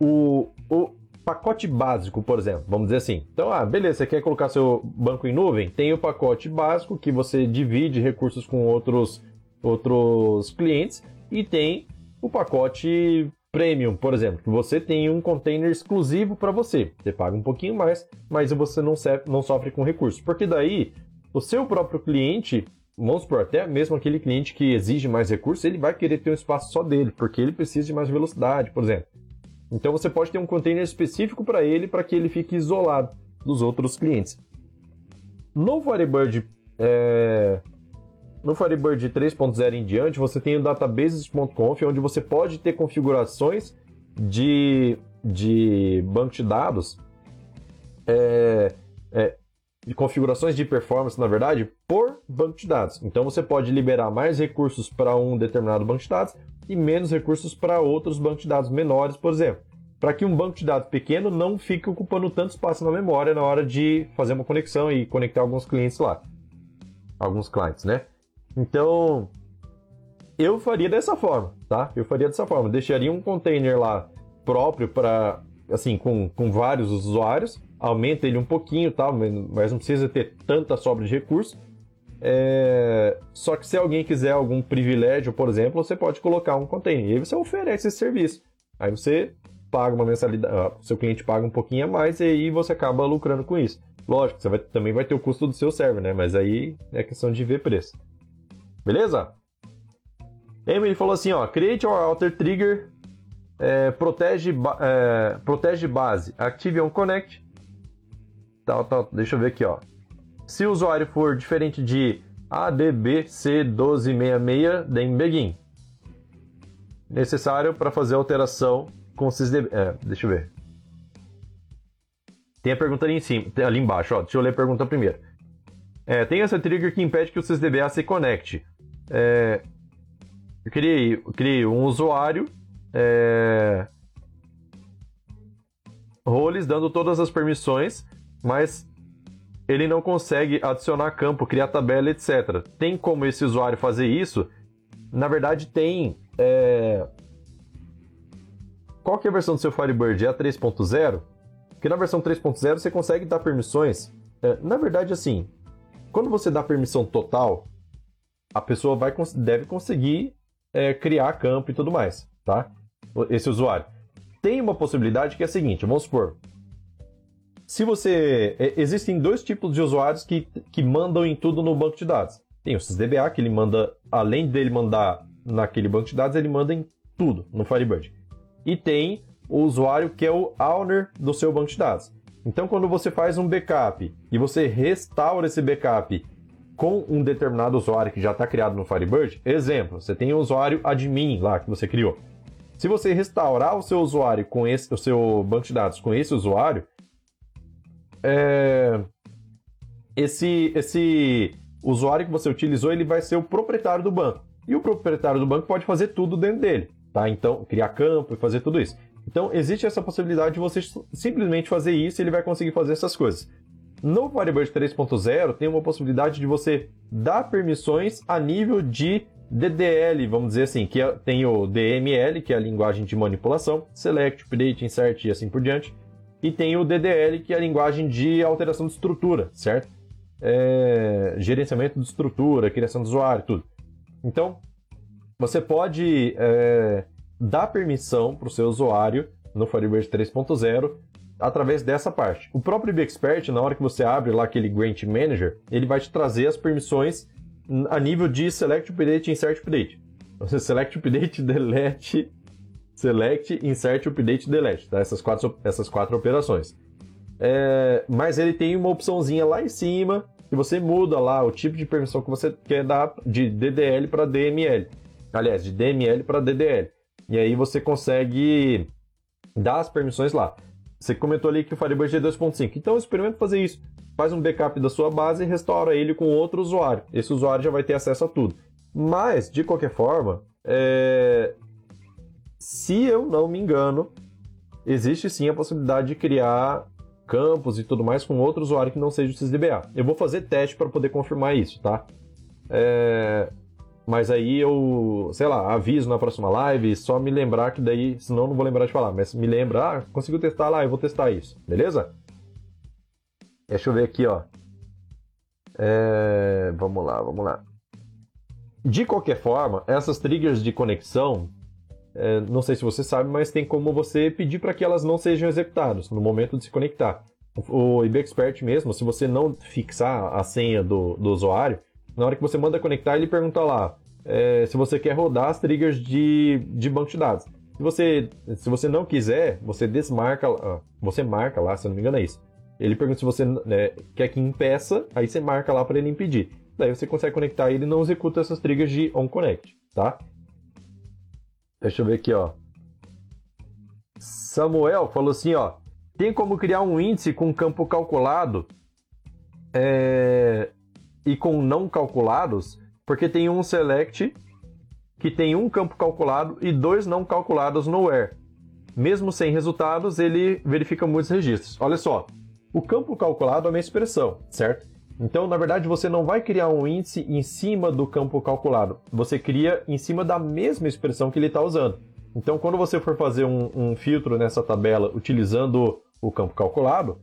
o, o pacote básico, por exemplo, vamos dizer assim. Então, ah, beleza, você quer colocar seu banco em nuvem? Tem o pacote básico que você divide recursos com outros, outros clientes e tem o pacote Premium, por exemplo, que você tem um container exclusivo para você. Você paga um pouquinho mais, mas você não, não sofre com recursos. Porque daí, o seu próprio cliente, vamos supor, até mesmo aquele cliente que exige mais recursos, ele vai querer ter um espaço só dele, porque ele precisa de mais velocidade, por exemplo. Então você pode ter um container específico para ele, para que ele fique isolado dos outros clientes. No Firebird é, no Firebird 3.0 em diante, você tem o databases.conf, onde você pode ter configurações de, de banco de dados, é, é, de configurações de performance, na verdade, por banco de dados. Então você pode liberar mais recursos para um determinado banco de dados e menos recursos para outros bancos de dados menores, por exemplo. Para que um banco de dados pequeno não fique ocupando tanto espaço na memória na hora de fazer uma conexão e conectar alguns clientes lá. Alguns clientes, né? Então, eu faria dessa forma, tá? Eu faria dessa forma. Deixaria um container lá próprio para, assim, com, com vários usuários, aumenta ele um pouquinho, tá? Mas não precisa ter tanta sobra de recursos. É... Só que se alguém quiser algum privilégio, por exemplo, você pode colocar um container. E aí você oferece esse serviço. Aí você paga uma mensalidade, seu cliente paga um pouquinho a mais e aí você acaba lucrando com isso. Lógico, você vai, também vai ter o custo do seu server, né? Mas aí é questão de ver preço. Beleza? Emily falou assim, ó, create or alter trigger, é, protege, é, protege base, active on connect, tal, tal, deixa eu ver aqui, ó. Se o usuário for diferente de ADBC1266, then begin. Necessário para fazer alteração com sysdb. É, deixa eu ver. Tem a pergunta ali em cima, ali embaixo, ó. Deixa eu ler a pergunta primeiro. É, tem essa trigger que impede que o sysdba se conecte. É, eu criei, eu criei um usuário, é, roles dando todas as permissões, mas ele não consegue adicionar campo, criar tabela, etc. Tem como esse usuário fazer isso? Na verdade, tem. É... Qual que é a versão do seu Firebird? É a 3.0? Porque na versão 3.0 você consegue dar permissões. É, na verdade, assim, quando você dá permissão total, a pessoa vai, deve conseguir é, criar campo e tudo mais, tá? Esse usuário. Tem uma possibilidade que é a seguinte, vamos supor. Se você... É, existem dois tipos de usuários que, que mandam em tudo no banco de dados. Tem o SysDBA, que ele manda, além dele mandar naquele banco de dados, ele manda em tudo no Firebird. E tem o usuário que é o owner do seu banco de dados. Então, quando você faz um backup e você restaura esse backup com um determinado usuário que já está criado no Firebird. Exemplo, você tem um usuário admin lá que você criou. Se você restaurar o seu usuário com esse, o seu banco de dados com esse usuário, é, esse, esse usuário que você utilizou ele vai ser o proprietário do banco. E o proprietário do banco pode fazer tudo dentro dele, tá? Então, criar campo e fazer tudo isso. Então, existe essa possibilidade de você simplesmente fazer isso e ele vai conseguir fazer essas coisas. No Firebird 3.0 tem uma possibilidade de você dar permissões a nível de DDL, vamos dizer assim, que é, tem o DML, que é a linguagem de manipulação, Select, Update, Insert e assim por diante, e tem o DDL, que é a linguagem de alteração de estrutura, certo? É, gerenciamento de estrutura, criação de usuário, tudo. Então, você pode é, dar permissão para o seu usuário no Firebird 3.0 através dessa parte. O próprio BXpert, na hora que você abre lá aquele Grant Manager, ele vai te trazer as permissões a nível de Select, Update, Insert, Update. Você Select, Update, Delete, Select, Insert, Update, Delete, tá? Essas quatro, essas quatro operações. É, mas ele tem uma opçãozinha lá em cima que você muda lá o tipo de permissão que você quer dar de DDL para DML. Aliás, de DML para DDL. E aí você consegue dar as permissões lá. Você comentou ali que o Firebird é 2.5. Então experimenta fazer isso. Faz um backup da sua base e restaura ele com outro usuário. Esse usuário já vai ter acesso a tudo. Mas, de qualquer forma, é... se eu não me engano, existe sim a possibilidade de criar campos e tudo mais com outro usuário que não seja o SysDBA. Eu vou fazer teste para poder confirmar isso, tá? É... Mas aí eu, sei lá, aviso na próxima live, só me lembrar que daí, senão não vou lembrar de falar. Mas me lembra, ah, conseguiu testar lá, eu vou testar isso, beleza? Deixa eu ver aqui, ó. É... Vamos lá, vamos lá. De qualquer forma, essas triggers de conexão, é, não sei se você sabe, mas tem como você pedir para que elas não sejam executadas no momento de se conectar. O IBExpert mesmo, se você não fixar a senha do, do usuário, na hora que você manda conectar, ele pergunta lá é, se você quer rodar as triggers de, de banco de dados. Se você, se você não quiser, você desmarca, você marca lá, se eu não me engano é isso. Ele pergunta se você né, quer que impeça, aí você marca lá para ele impedir. Daí você consegue conectar e ele não executa essas triggers de onConnect, tá? Deixa eu ver aqui, ó. Samuel falou assim, ó. Tem como criar um índice com campo calculado é, e com não calculados, porque tem um select que tem um campo calculado e dois não calculados no where. Mesmo sem resultados, ele verifica muitos registros. Olha só, o campo calculado é uma expressão, certo? Então, na verdade, você não vai criar um índice em cima do campo calculado. Você cria em cima da mesma expressão que ele está usando. Então, quando você for fazer um, um filtro nessa tabela utilizando o campo calculado,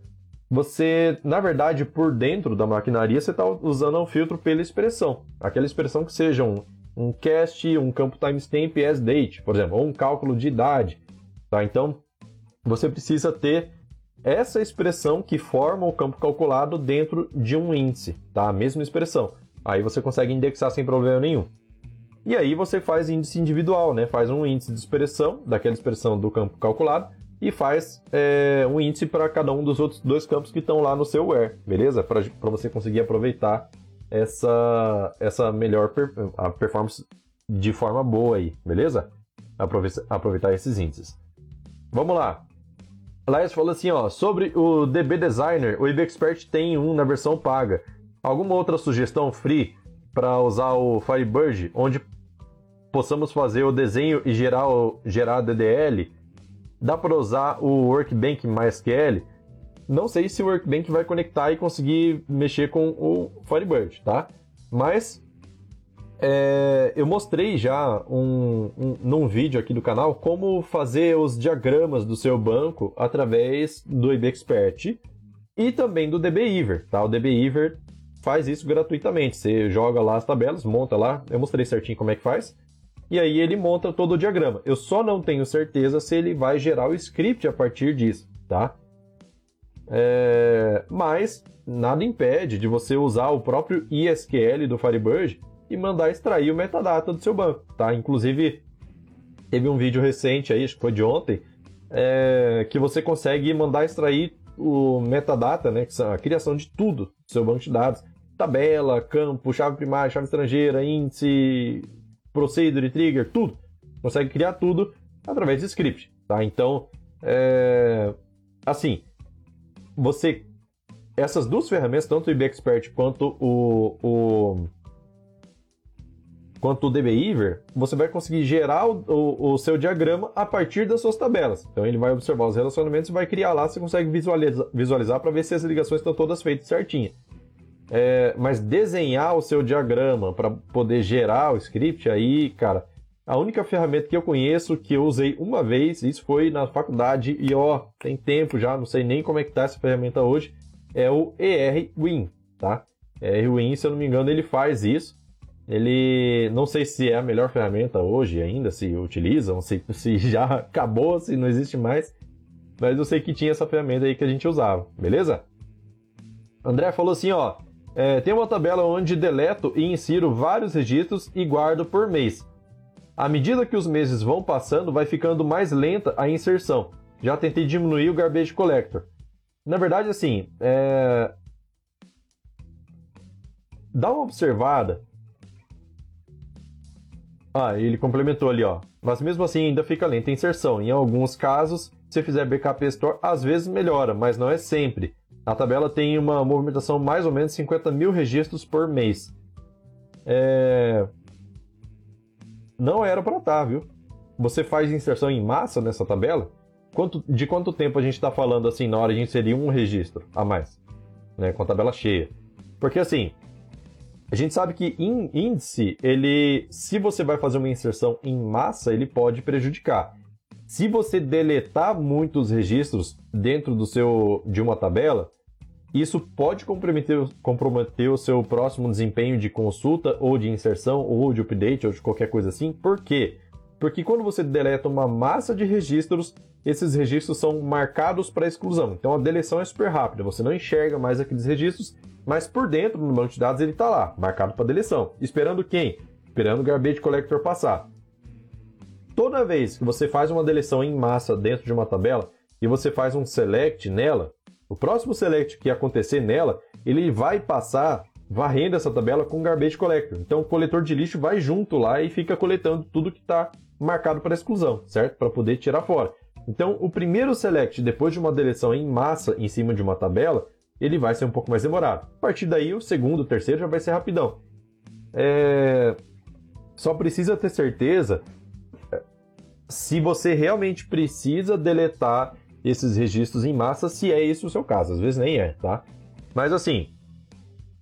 você, na verdade, por dentro da maquinaria, você está usando um filtro pela expressão. Aquela expressão que seja um, um cast, um campo timestamp as date, por exemplo, ou um cálculo de idade. Tá? Então, você precisa ter essa expressão que forma o campo calculado dentro de um índice, tá? A mesma expressão. Aí você consegue indexar sem problema nenhum. E aí você faz índice individual, né? Faz um índice de expressão daquela expressão do campo calculado e faz é, um índice para cada um dos outros dois campos que estão lá no seu where, beleza? Para você conseguir aproveitar essa, essa melhor per, a performance de forma boa aí, beleza? Aproveitar, esses índices. Vamos lá. Laís falou assim, ó, sobre o DB Designer, o IB Expert tem um na versão paga. Alguma outra sugestão free para usar o Firebird, onde possamos fazer o desenho e gerar, gerar DDL? Dá para usar o Workbench MySQL. Não sei se o Workbench vai conectar e conseguir mexer com o Firebird, tá? Mas é, eu mostrei já um, um, num vídeo aqui do canal como fazer os diagramas do seu banco através do IB Expert e também do DBEver, tá? O DBEver faz isso gratuitamente. Você joga lá as tabelas, monta lá. Eu mostrei certinho como é que faz e aí ele monta todo o diagrama. Eu só não tenho certeza se ele vai gerar o script a partir disso, tá? É... Mas nada impede de você usar o próprio ISQL do Firebird e mandar extrair o metadata do seu banco, tá? Inclusive, teve um vídeo recente aí, acho que foi de ontem, é... que você consegue mandar extrair o metadata, né? Que é a criação de tudo do seu banco de dados tabela, campo, chave primária, chave estrangeira, índice, procedure, trigger, tudo. Consegue criar tudo através de script, tá? Então, é... assim, você essas duas ferramentas, tanto o IB Expert quanto o, o quanto o DBIver, você vai conseguir gerar o, o, o, seu diagrama a partir das suas tabelas. Então ele vai observar os relacionamentos e vai criar lá, você consegue visualizar, visualizar para ver se as ligações estão todas feitas certinho. É, mas desenhar o seu diagrama para poder gerar o script, aí, cara, a única ferramenta que eu conheço que eu usei uma vez, isso foi na faculdade, e ó, tem tempo já, não sei nem como é que tá essa ferramenta hoje, é o ER-Win, tá? ER-Win, se eu não me engano, ele faz isso. Ele, não sei se é a melhor ferramenta hoje ainda, se utilizam, se, se já acabou, se não existe mais, mas eu sei que tinha essa ferramenta aí que a gente usava, beleza? André falou assim, ó, é, tem uma tabela onde deleto e insiro vários registros e guardo por mês. À medida que os meses vão passando, vai ficando mais lenta a inserção. Já tentei diminuir o garbage collector. Na verdade, assim, é... dá uma observada. Ah, ele complementou ali, ó. Mas mesmo assim ainda fica lenta a inserção. Em alguns casos, se fizer backup store, às vezes melhora, mas não é sempre. A tabela tem uma movimentação mais ou menos 50 mil registros por mês. É... Não era para estar, tá, viu? Você faz inserção em massa nessa tabela? Quanto, de quanto tempo a gente está falando assim na hora de inserir um registro a mais, né, com a tabela cheia? Porque assim, a gente sabe que em índice, ele, se você vai fazer uma inserção em massa, ele pode prejudicar. Se você deletar muitos registros dentro do seu de uma tabela, isso pode comprometer, comprometer o seu próximo desempenho de consulta ou de inserção ou de update ou de qualquer coisa assim. Por quê? Porque quando você deleta uma massa de registros, esses registros são marcados para exclusão. Então a deleção é super rápida, você não enxerga mais aqueles registros, mas por dentro no banco de dados ele está lá, marcado para deleção. Esperando quem? Esperando o Garbage Collector passar. Toda vez que você faz uma deleção em massa dentro de uma tabela e você faz um select nela, o próximo select que acontecer nela, ele vai passar varrendo essa tabela com o Garbage Collector. Então o coletor de lixo vai junto lá e fica coletando tudo que está marcado para exclusão, certo? Para poder tirar fora. Então, o primeiro select, depois de uma deleção em massa em cima de uma tabela, ele vai ser um pouco mais demorado. A partir daí, o segundo, o terceiro já vai ser rapidão. É... Só precisa ter certeza é, se você realmente precisa deletar esses registros em massa, se é esse o seu caso. Às vezes nem é, tá? Mas assim,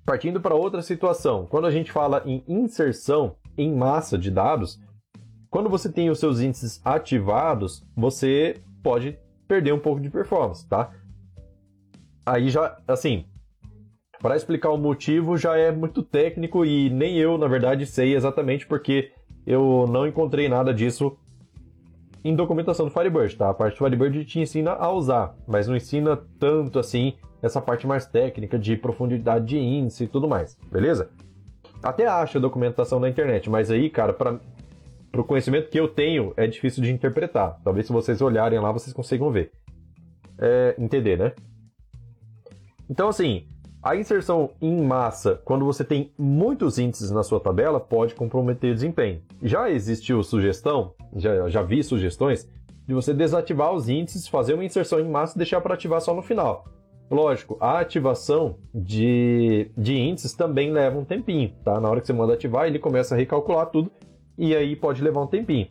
partindo para outra situação, quando a gente fala em inserção em massa de dados, quando você tem os seus índices ativados, você pode perder um pouco de performance, tá? Aí já, assim, para explicar o motivo já é muito técnico e nem eu, na verdade, sei exatamente porque eu não encontrei nada disso em documentação do Firebird, tá? A parte do Firebird te ensina a usar, mas não ensina tanto assim essa parte mais técnica de profundidade de índice e tudo mais, beleza? Até acha documentação na internet, mas aí, cara, para para o conhecimento que eu tenho, é difícil de interpretar. Talvez se vocês olharem lá, vocês consigam ver. É, entender, né? Então, assim, a inserção em massa, quando você tem muitos índices na sua tabela, pode comprometer o desempenho. Já existiu sugestão, já, já vi sugestões, de você desativar os índices, fazer uma inserção em massa e deixar para ativar só no final. Lógico, a ativação de, de índices também leva um tempinho, tá? Na hora que você manda ativar, ele começa a recalcular tudo e aí pode levar um tempinho.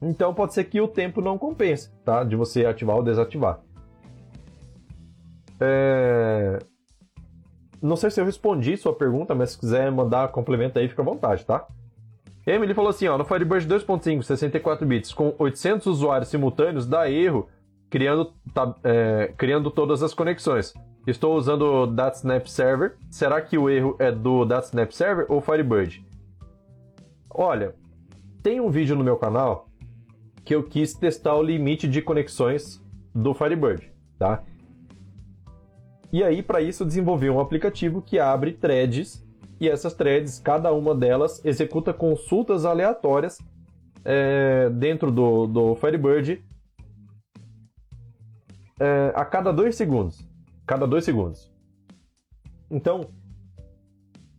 Então pode ser que o tempo não compense, tá? De você ativar ou desativar. É... Não sei se eu respondi sua pergunta, mas se quiser mandar complemento aí, fica à vontade, tá? Emily falou assim, ó, no Firebird 2.5, 64 bits, com 800 usuários simultâneos, dá erro criando, tá, é, criando todas as conexões. Estou usando o DataSnap Server. Será que o erro é do DataSnap Server ou Firebird? Olha, tem um vídeo no meu canal que eu quis testar o limite de conexões do Firebird, tá? E aí, para isso, desenvolvi um aplicativo que abre threads e essas threads, cada uma delas executa consultas aleatórias é, dentro do, do Firebird é, a cada dois segundos. Cada dois segundos. Então,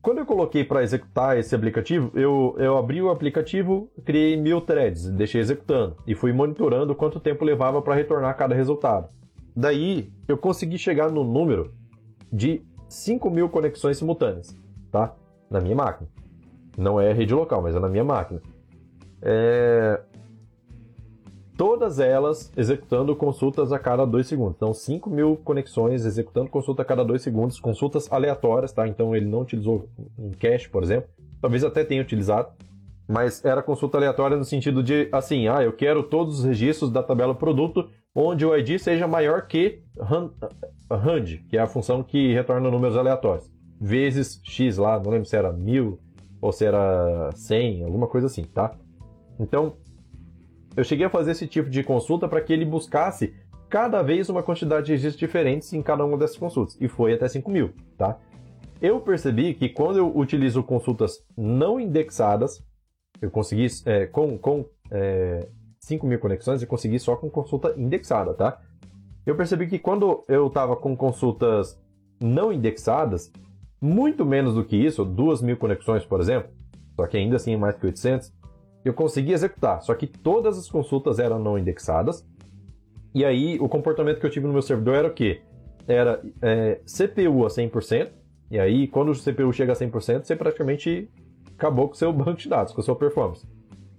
Quando eu coloquei para executar esse aplicativo, eu, eu abri o aplicativo, criei mil threads, deixei executando e fui monitorando quanto tempo levava para retornar cada resultado. Daí eu consegui chegar no número de 5 mil conexões simultâneas, tá? Na minha máquina. Não é rede local, mas é na minha máquina. É... Todas elas executando consultas a cada 2 segundos. Então, 5 mil conexões executando consulta a cada 2 segundos, consultas aleatórias, tá? Então, ele não utilizou um cache, por exemplo. Talvez até tenha utilizado, mas era consulta aleatória no sentido de, assim, ah, eu quero todos os registros da tabela produto onde o ID seja maior que RAND, que é a função que retorna números aleatórios, vezes X lá, não lembro se era 1000 ou se era 100, alguma coisa assim, tá? Então, eu cheguei a fazer esse tipo de consulta para que ele buscasse cada vez uma quantidade de registros diferentes em cada uma dessas consultas, e foi até 5 mil, tá? Eu percebi que quando eu utilizo consultas não indexadas, eu consegui, é, com, com é, 5 mil conexões, eu consegui só com consulta indexada, tá? Eu percebi que quando eu estava com consultas não indexadas, muito menos do que isso, 2 mil conexões, por exemplo, só que ainda assim mais que 800, eu consegui executar, só que todas as consultas eram não indexadas. E aí, o comportamento que eu tive no meu servidor era o quê? Era é, CPU a 100%, e aí, quando o CPU chega a 100%, você praticamente acabou com o seu banco de dados, com a sua performance.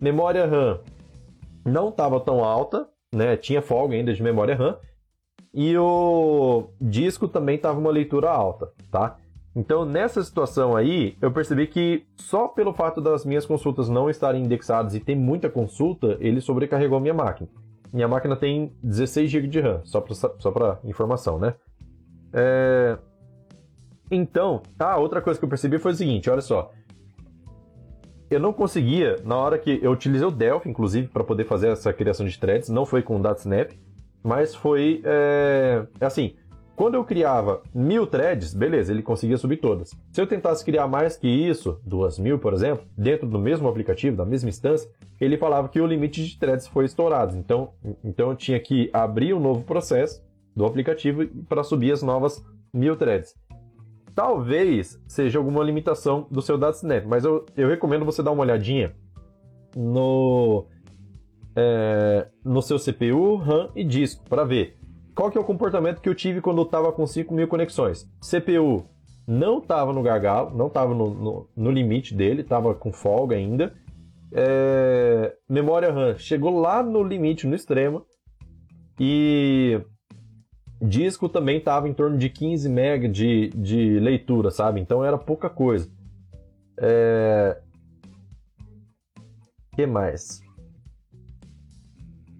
Memória RAM não estava tão alta, né? tinha folga ainda de memória RAM, e o disco também estava uma leitura alta, tá? Então, nessa situação aí, eu percebi que só pelo fato das minhas consultas não estarem indexadas e ter muita consulta, ele sobrecarregou a minha máquina. Minha máquina tem 16 GB de RAM, só para só informação, né? É... Então, ah, outra coisa que eu percebi foi o seguinte, olha só. Eu não conseguia, na hora que eu utilizei o Delphi, inclusive, para poder fazer essa criação de threads, não foi com o DataSnap, mas foi, é... assim, quando eu criava mil threads, beleza, ele conseguia subir todas. Se eu tentasse criar mais que isso, duas mil, por exemplo, dentro do mesmo aplicativo, da mesma instância, ele falava que o limite de threads foi estourado. Então, então eu tinha que abrir um novo processo do aplicativo para subir as novas mil threads. Talvez seja alguma limitação do seu DataSnap, mas eu, eu recomendo você dar uma olhadinha no, é, no seu CPU, RAM e disco para ver qual que é o comportamento que eu tive quando eu estava com 5 mil conexões? CPU não estava no gargalo, não estava no, no, no, limite dele, estava com folga ainda. É... Memória RAM chegou lá no limite, no extremo. E disco também estava em torno de 15 MB de, de leitura, sabe? Então era pouca coisa. É... que mais?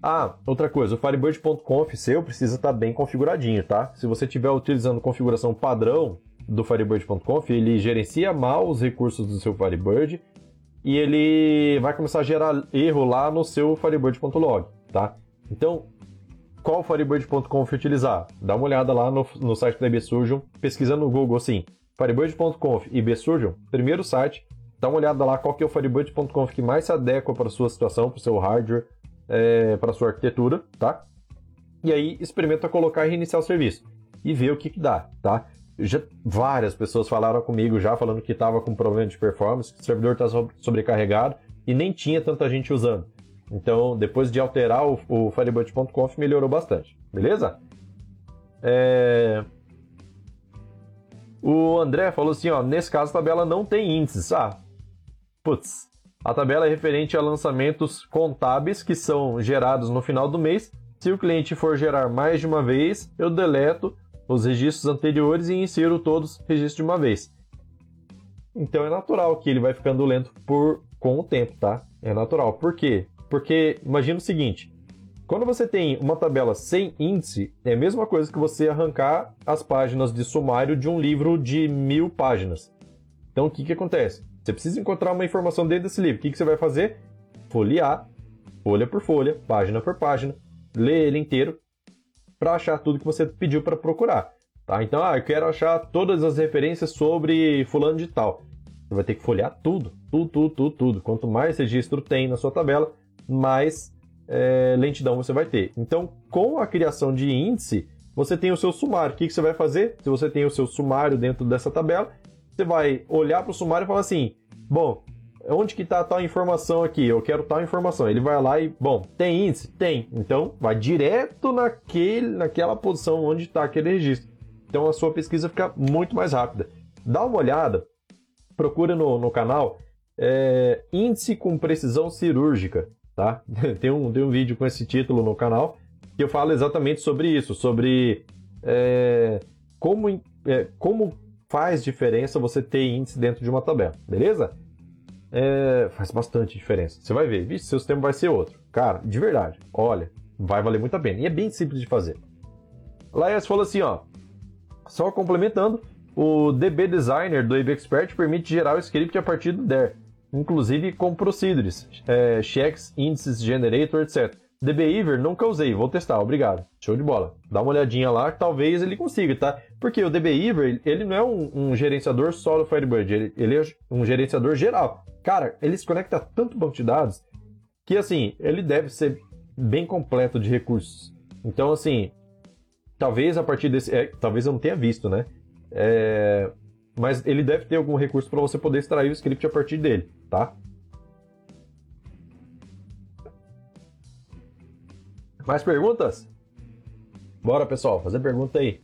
Ah, outra coisa, o Firebird.conf seu precisa estar tá bem configuradinho, tá? Se você estiver utilizando configuração padrão do Firebird.conf, ele gerencia mal os recursos do seu Firebird e ele vai começar a gerar erro lá no seu Firebird.log, tá? Então, qual Firebird.conf utilizar? Dá uma olhada lá no, no site da IBSurgeon, pesquisando no Google assim, Firebird.conf e IBSurgeon, primeiro site, dá uma olhada lá qual que é o Firebird.conf que mais se adequa para a sua situação, para o seu hardware, é, para sua arquitetura, tá? E aí experimenta colocar e reiniciar o serviço e ver o que, que dá, tá? Já, várias pessoas falaram comigo já falando que estava com problema de performance, que o servidor está sobrecarregado e nem tinha tanta gente usando. Então, depois de alterar o, o Firebird.conf, melhorou bastante, beleza? É... O André falou assim, ó, nesse caso a tabela não tem índices. Ah, putz, a tabela é referente a lançamentos contábeis que são gerados no final do mês. Se o cliente for gerar mais de uma vez, eu deleto os registros anteriores e insiro todos os registros de uma vez. Então é natural que ele vai ficando lento por com o tempo, tá? É natural. Por quê? Porque imagina o seguinte: quando você tem uma tabela sem índice, é a mesma coisa que você arrancar as páginas de sumário de um livro de mil páginas. Então o que, que acontece? Você precisa encontrar uma informação dentro desse livro. O que, que você vai fazer? Folhear, folha por folha, página por página, ler ele inteiro para achar tudo que você pediu para procurar. Tá? Então, ah, eu quero achar todas as referências sobre fulano de tal. Você vai ter que folhear tudo, tudo, tudo, tudo, tudo. Quanto mais registro tem na sua tabela, mais é, lentidão você vai ter. Então, com a criação de índice, você tem o seu sumário. O que, que você vai fazer? Se você tem o seu sumário dentro dessa tabela, você vai olhar para o sumário e falar assim: bom, onde que está tal informação aqui? Eu quero tal informação. Ele vai lá e, bom, tem índice? Tem. Então, vai direto naquele, naquela posição onde está aquele registro. Então, a sua pesquisa fica muito mais rápida. Dá uma olhada, procura no, no canal é, Índice com Precisão Cirúrgica, tá? tem, um, tem um vídeo com esse título no canal que eu falo exatamente sobre isso, sobre é, como, é, como faz diferença você ter índice dentro de uma tabela, beleza? É, faz bastante diferença. Você vai ver, vixe, seu sistema vai ser outro. Cara, de verdade, olha, vai valer muito a pena. E é bem simples de fazer. Laes falou assim, ó. Só complementando, o DB Designer do AB Expert permite gerar o script a partir do DER, inclusive com procedures, é, checks, índices, generator, etc. DBEver nunca usei, vou testar, obrigado. Show de bola. Dá uma olhadinha lá, talvez ele consiga, tá? Porque o DBEver, ele não é um, um gerenciador só do Firebird, ele, ele, é um gerenciador geral. Cara, ele se conecta a tanto banco de dados que, assim, ele deve ser bem completo de recursos. Então, assim, talvez a partir desse... É, talvez eu não tenha visto, né? É, mas ele deve ter algum recurso para você poder extrair o script a partir dele, tá? Mais perguntas? Bora, pessoal, fazer pergunta aí.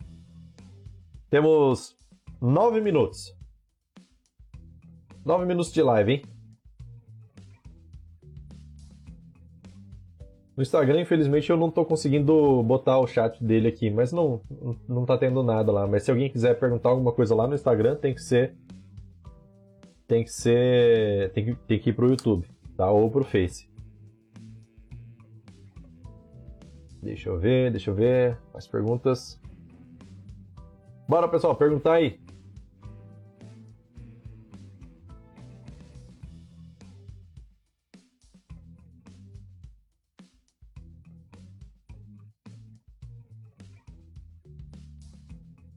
Temos nove minutos. Nove minutos de live, hein? No Instagram, infelizmente, eu não tô conseguindo botar o chat dele aqui, mas não, não tá tendo nada lá. Mas se alguém quiser perguntar alguma coisa lá no Instagram, tem que ser. Tem que ser. Tem que, tem que ir pro YouTube, tá? Ou pro Face. Deixa eu ver, deixa eu ver. Mais perguntas. Bora, pessoal, perguntar aí.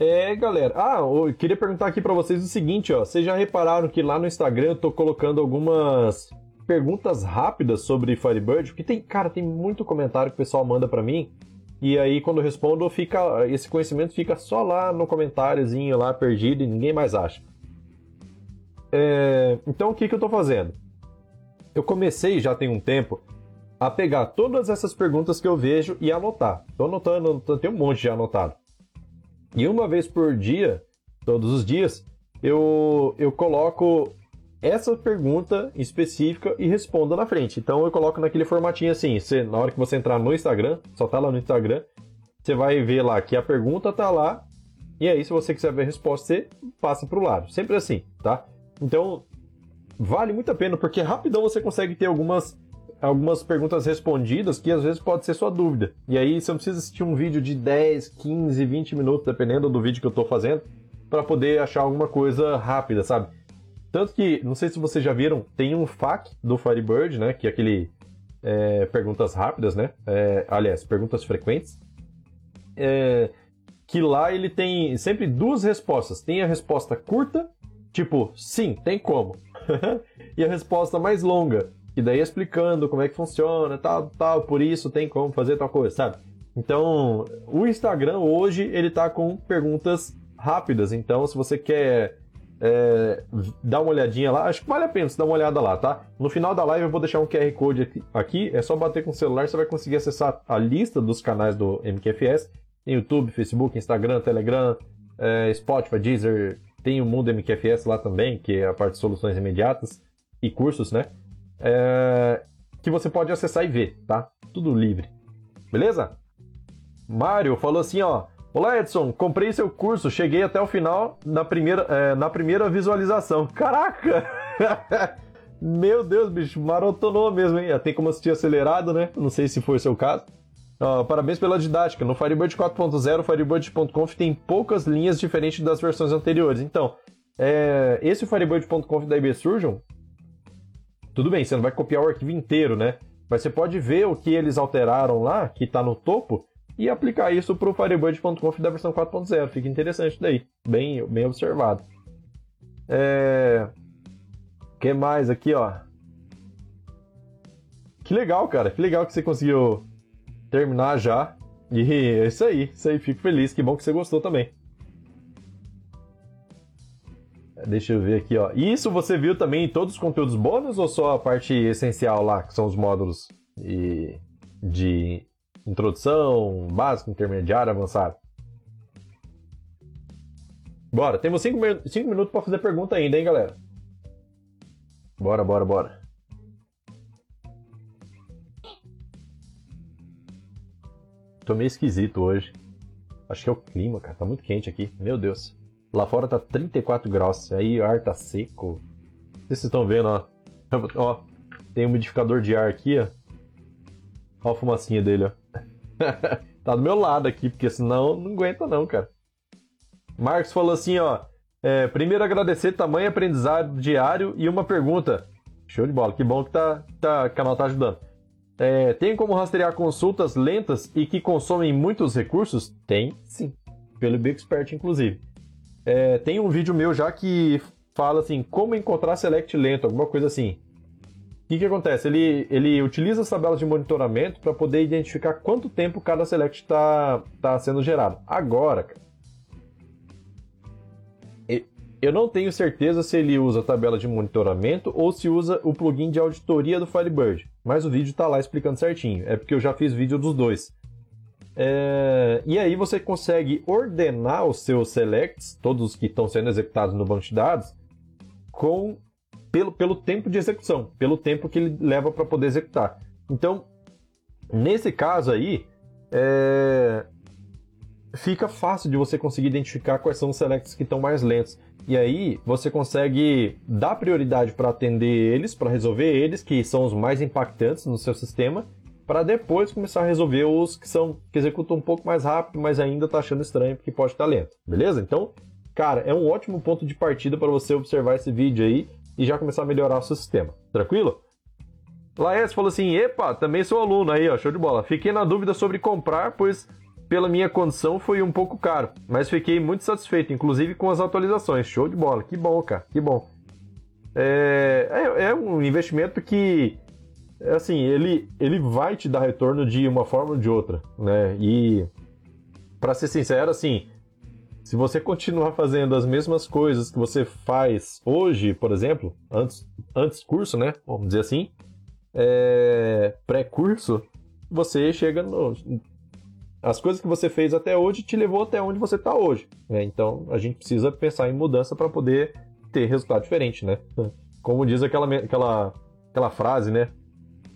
É, galera. Ah, eu queria perguntar aqui para vocês o seguinte, ó. Vocês já repararam que lá no Instagram eu tô colocando algumas perguntas rápidas sobre Firebird, porque tem, cara, tem muito comentário que o pessoal manda para mim. E aí, quando eu respondo, fica, esse conhecimento fica só lá no comentáriozinho, lá perdido, e ninguém mais acha. É, então, o que, que eu estou fazendo? Eu comecei, já tem um tempo, a pegar todas essas perguntas que eu vejo e anotar. Estou anotando, tem um monte já anotado. E uma vez por dia, todos os dias, eu, eu coloco essa pergunta específica e responda na frente. Então eu coloco naquele formatinho assim, você, na hora que você entrar no Instagram, só tá lá no Instagram, você vai ver lá que a pergunta tá lá, e aí se você quiser ver a resposta, você passa pro lado. Sempre assim, tá? Então, vale muito a pena, porque rapidão você consegue ter algumas, algumas perguntas respondidas que às vezes pode ser sua dúvida. E aí você não precisa assistir um vídeo de 10, 15, 20 minutos, dependendo do vídeo que eu tô fazendo, para poder achar alguma coisa rápida, sabe? Tanto que, não sei se vocês já viram, tem um FAQ do Firebird, né? Que é aquele é, perguntas rápidas, né? É, aliás, perguntas frequentes. É, que lá ele tem sempre duas respostas. Tem a resposta curta, tipo, sim, tem como. e a resposta mais longa, que daí é explicando como é que funciona, tal, tal, por isso tem como fazer tal coisa, sabe? Então, o Instagram hoje ele tá com perguntas rápidas. Então, se você quer é, dá uma olhadinha lá, acho que vale a pena você dar uma olhada lá, tá? No final da live eu vou deixar um QR Code aqui, é só bater com o celular, você vai conseguir acessar a lista dos canais do MQFS, tem YouTube, Facebook, Instagram, Telegram, é, Spotify, Deezer, tem o Mundo MQFS lá também, que é a parte de soluções imediatas e cursos, né? É, que você pode acessar e ver, tá? Tudo livre. Beleza? Mário falou assim, ó, Olá, Edson. Comprei seu curso, cheguei até o final na primeira, é, na primeira visualização. Caraca! Meu Deus, bicho, marotonou mesmo, hein? Tem como assistir acelerado, né? Não sei se foi o seu caso. Uh, parabéns pela didática. No Firebird 4.0, Firebird.conf tem poucas linhas diferentes das versões anteriores. Então, é, esse Firebird.conf da IB Surgeon, tudo bem, você não vai copiar o arquivo inteiro, né? Mas você pode ver o que eles alteraram lá, que está no topo, e aplicar isso para o Firebird.conf da versão 4.0. Fica interessante daí, bem, bem observado. É... que mais aqui, ó? Que legal, cara. Que legal que você conseguiu terminar já. E é isso aí, isso aí, fico feliz. Que bom que você gostou também. deixa eu ver aqui, ó. Isso você viu também em todos os conteúdos bônus ou só a parte essencial lá, que são os módulos e de introdução, básico, intermediário, avançado? Bora, temos 5 minutos para fazer pergunta ainda, hein, galera? Bora, bora, bora. Tô meio esquisito hoje. Acho que é o clima, cara. Tá muito quente aqui. Meu Deus. Lá fora tá 34 graus. Aí o ar tá seco. Vocês estão vendo, ó. Ó, tem um umidificador de ar aqui, ó. Ó a fumacinha dele, ó. tá do meu lado aqui, porque senão não aguenta não, cara. Marcos falou assim, ó. É, primeiro agradecer tamanho aprendizado diário e uma pergunta. Show de bola, que bom que tá, tá, o canal tá ajudando. É, tem como rastrear consultas lentas e que consomem muitos recursos? Tem, sim. Pelo BigExpert, inclusive. É, tem um vídeo meu já que fala assim, como encontrar select lento, alguma coisa assim. Que, que acontece? Ele, ele utiliza as tabelas de monitoramento para poder identificar quanto tempo cada select está tá sendo gerado. Agora, eu não tenho certeza se ele usa a tabela de monitoramento ou se usa o plugin de auditoria do Firebird, mas o vídeo está lá explicando certinho. É porque eu já fiz vídeo dos dois. É... E aí você consegue ordenar os seus selects, todos que estão sendo executados no banco de dados, com pelo, pelo tempo de execução, pelo tempo que ele leva para poder executar. Então, nesse caso aí, é... fica fácil de você conseguir identificar quais são os selects que estão mais lentos. E aí você consegue dar prioridade para atender eles, para resolver eles, que são os mais impactantes no seu sistema, para depois começar a resolver os que são que executam um pouco mais rápido, mas ainda está achando estranho porque pode estar lento. Beleza? Então, cara, é um ótimo ponto de partida para você observar esse vídeo aí e já começar a melhorar o seu sistema. Tranquilo? Laércio falou assim: "Epa, também sou aluno aí, ó, show de bola. Fiquei na dúvida sobre comprar, pois pela minha condição foi um pouco caro, mas fiquei muito satisfeito, inclusive com as atualizações. Show de bola, que bom, cara, que bom. É, é, é um investimento que, assim, ele, ele vai te dar retorno de uma forma ou de outra, né? E, para ser sincero, assim, se você continuar fazendo as mesmas coisas que você faz hoje, por exemplo, antes, antes curso, né? Vamos dizer assim, é, pré-curso, você chega no, as coisas que você fez até hoje te levou até onde você está hoje. Né? Então a gente precisa pensar em mudança para poder ter resultado diferente, né? Como diz aquela, aquela, aquela frase, né?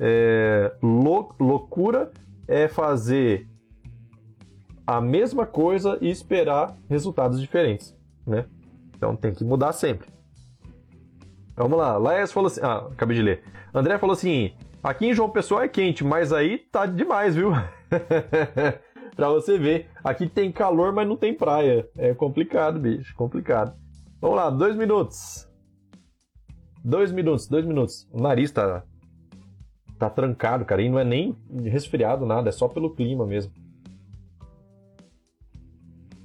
É, lou, loucura é fazer a mesma coisa e esperar resultados diferentes, né? Então tem que mudar sempre. Vamos lá, Laes falou assim, ah, acabei de ler. André falou assim, aqui em João Pessoa é quente, mas aí tá demais, viu? pra você ver. Aqui tem calor, mas não tem praia. É complicado, bicho. Complicado. Vamos lá, dois minutos. Dois minutos, dois minutos. O nariz tá. Tá trancado, cara. E não é nem resfriado, nada. É só pelo clima mesmo.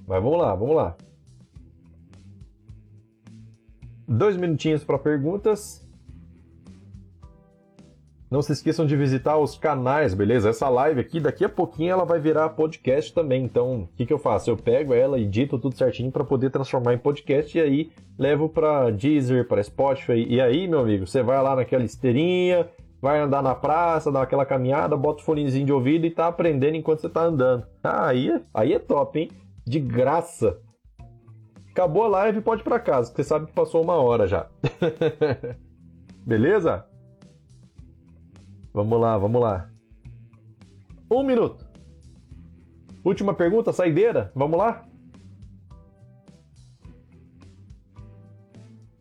Mas vamos lá, vamos lá. Dois minutinhos para perguntas. Não se esqueçam de visitar os canais, beleza? Essa live aqui, daqui a pouquinho ela vai virar podcast também. Então, o que, que eu faço? Eu pego ela, edito tudo certinho para poder transformar em podcast e aí levo para Deezer, para Spotify. E aí, meu amigo, você vai lá naquela esteirinha, vai andar na praça, dá aquela caminhada, bota o fonezinho de ouvido e tá aprendendo enquanto você tá andando. Ah, aí, é, aí é top, hein? De graça. Acabou a live, pode ir para casa, você sabe que passou uma hora já. Beleza? Vamos lá, vamos lá. Um minuto. Última pergunta, saideira. Vamos lá?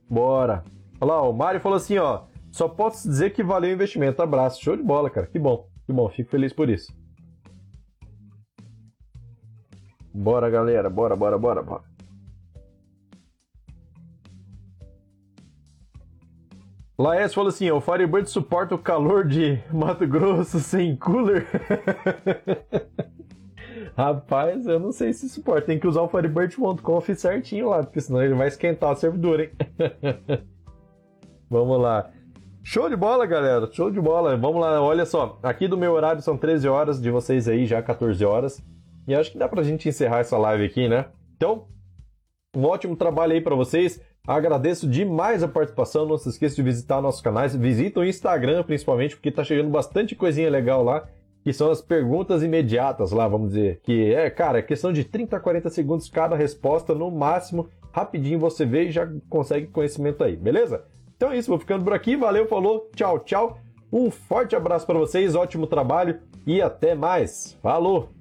Bora. Olha lá, o Mário falou assim, ó. Só posso dizer que valeu o investimento. Abraço. Show de bola, cara. Que bom. Que bom. Fico feliz por isso. Bora, galera. Bora, bora, bora, bora. Laércio falou assim: o Firebird suporta o calor de Mato Grosso sem cooler? Rapaz, eu não sei se suporta. Tem que usar o Firebird.conf certinho lá, porque senão ele vai esquentar o servidor, hein? Vamos lá. Show de bola, galera. Show de bola. Vamos lá. Olha só. Aqui do meu horário são 13 horas, de vocês aí já 14 horas. E acho que dá pra gente encerrar essa live aqui, né? Então, um ótimo trabalho aí para vocês. Agradeço demais a participação. Não se esqueça de visitar nossos canais. Visita o Instagram, principalmente, porque tá chegando bastante coisinha legal lá. Que são as perguntas imediatas lá, vamos dizer. Que é, cara, é questão de 30 a 40 segundos cada resposta, no máximo. Rapidinho você vê e já consegue conhecimento aí, beleza? Então é isso, vou ficando por aqui. Valeu, falou, tchau, tchau. Um forte abraço para vocês, ótimo trabalho e até mais. Falou!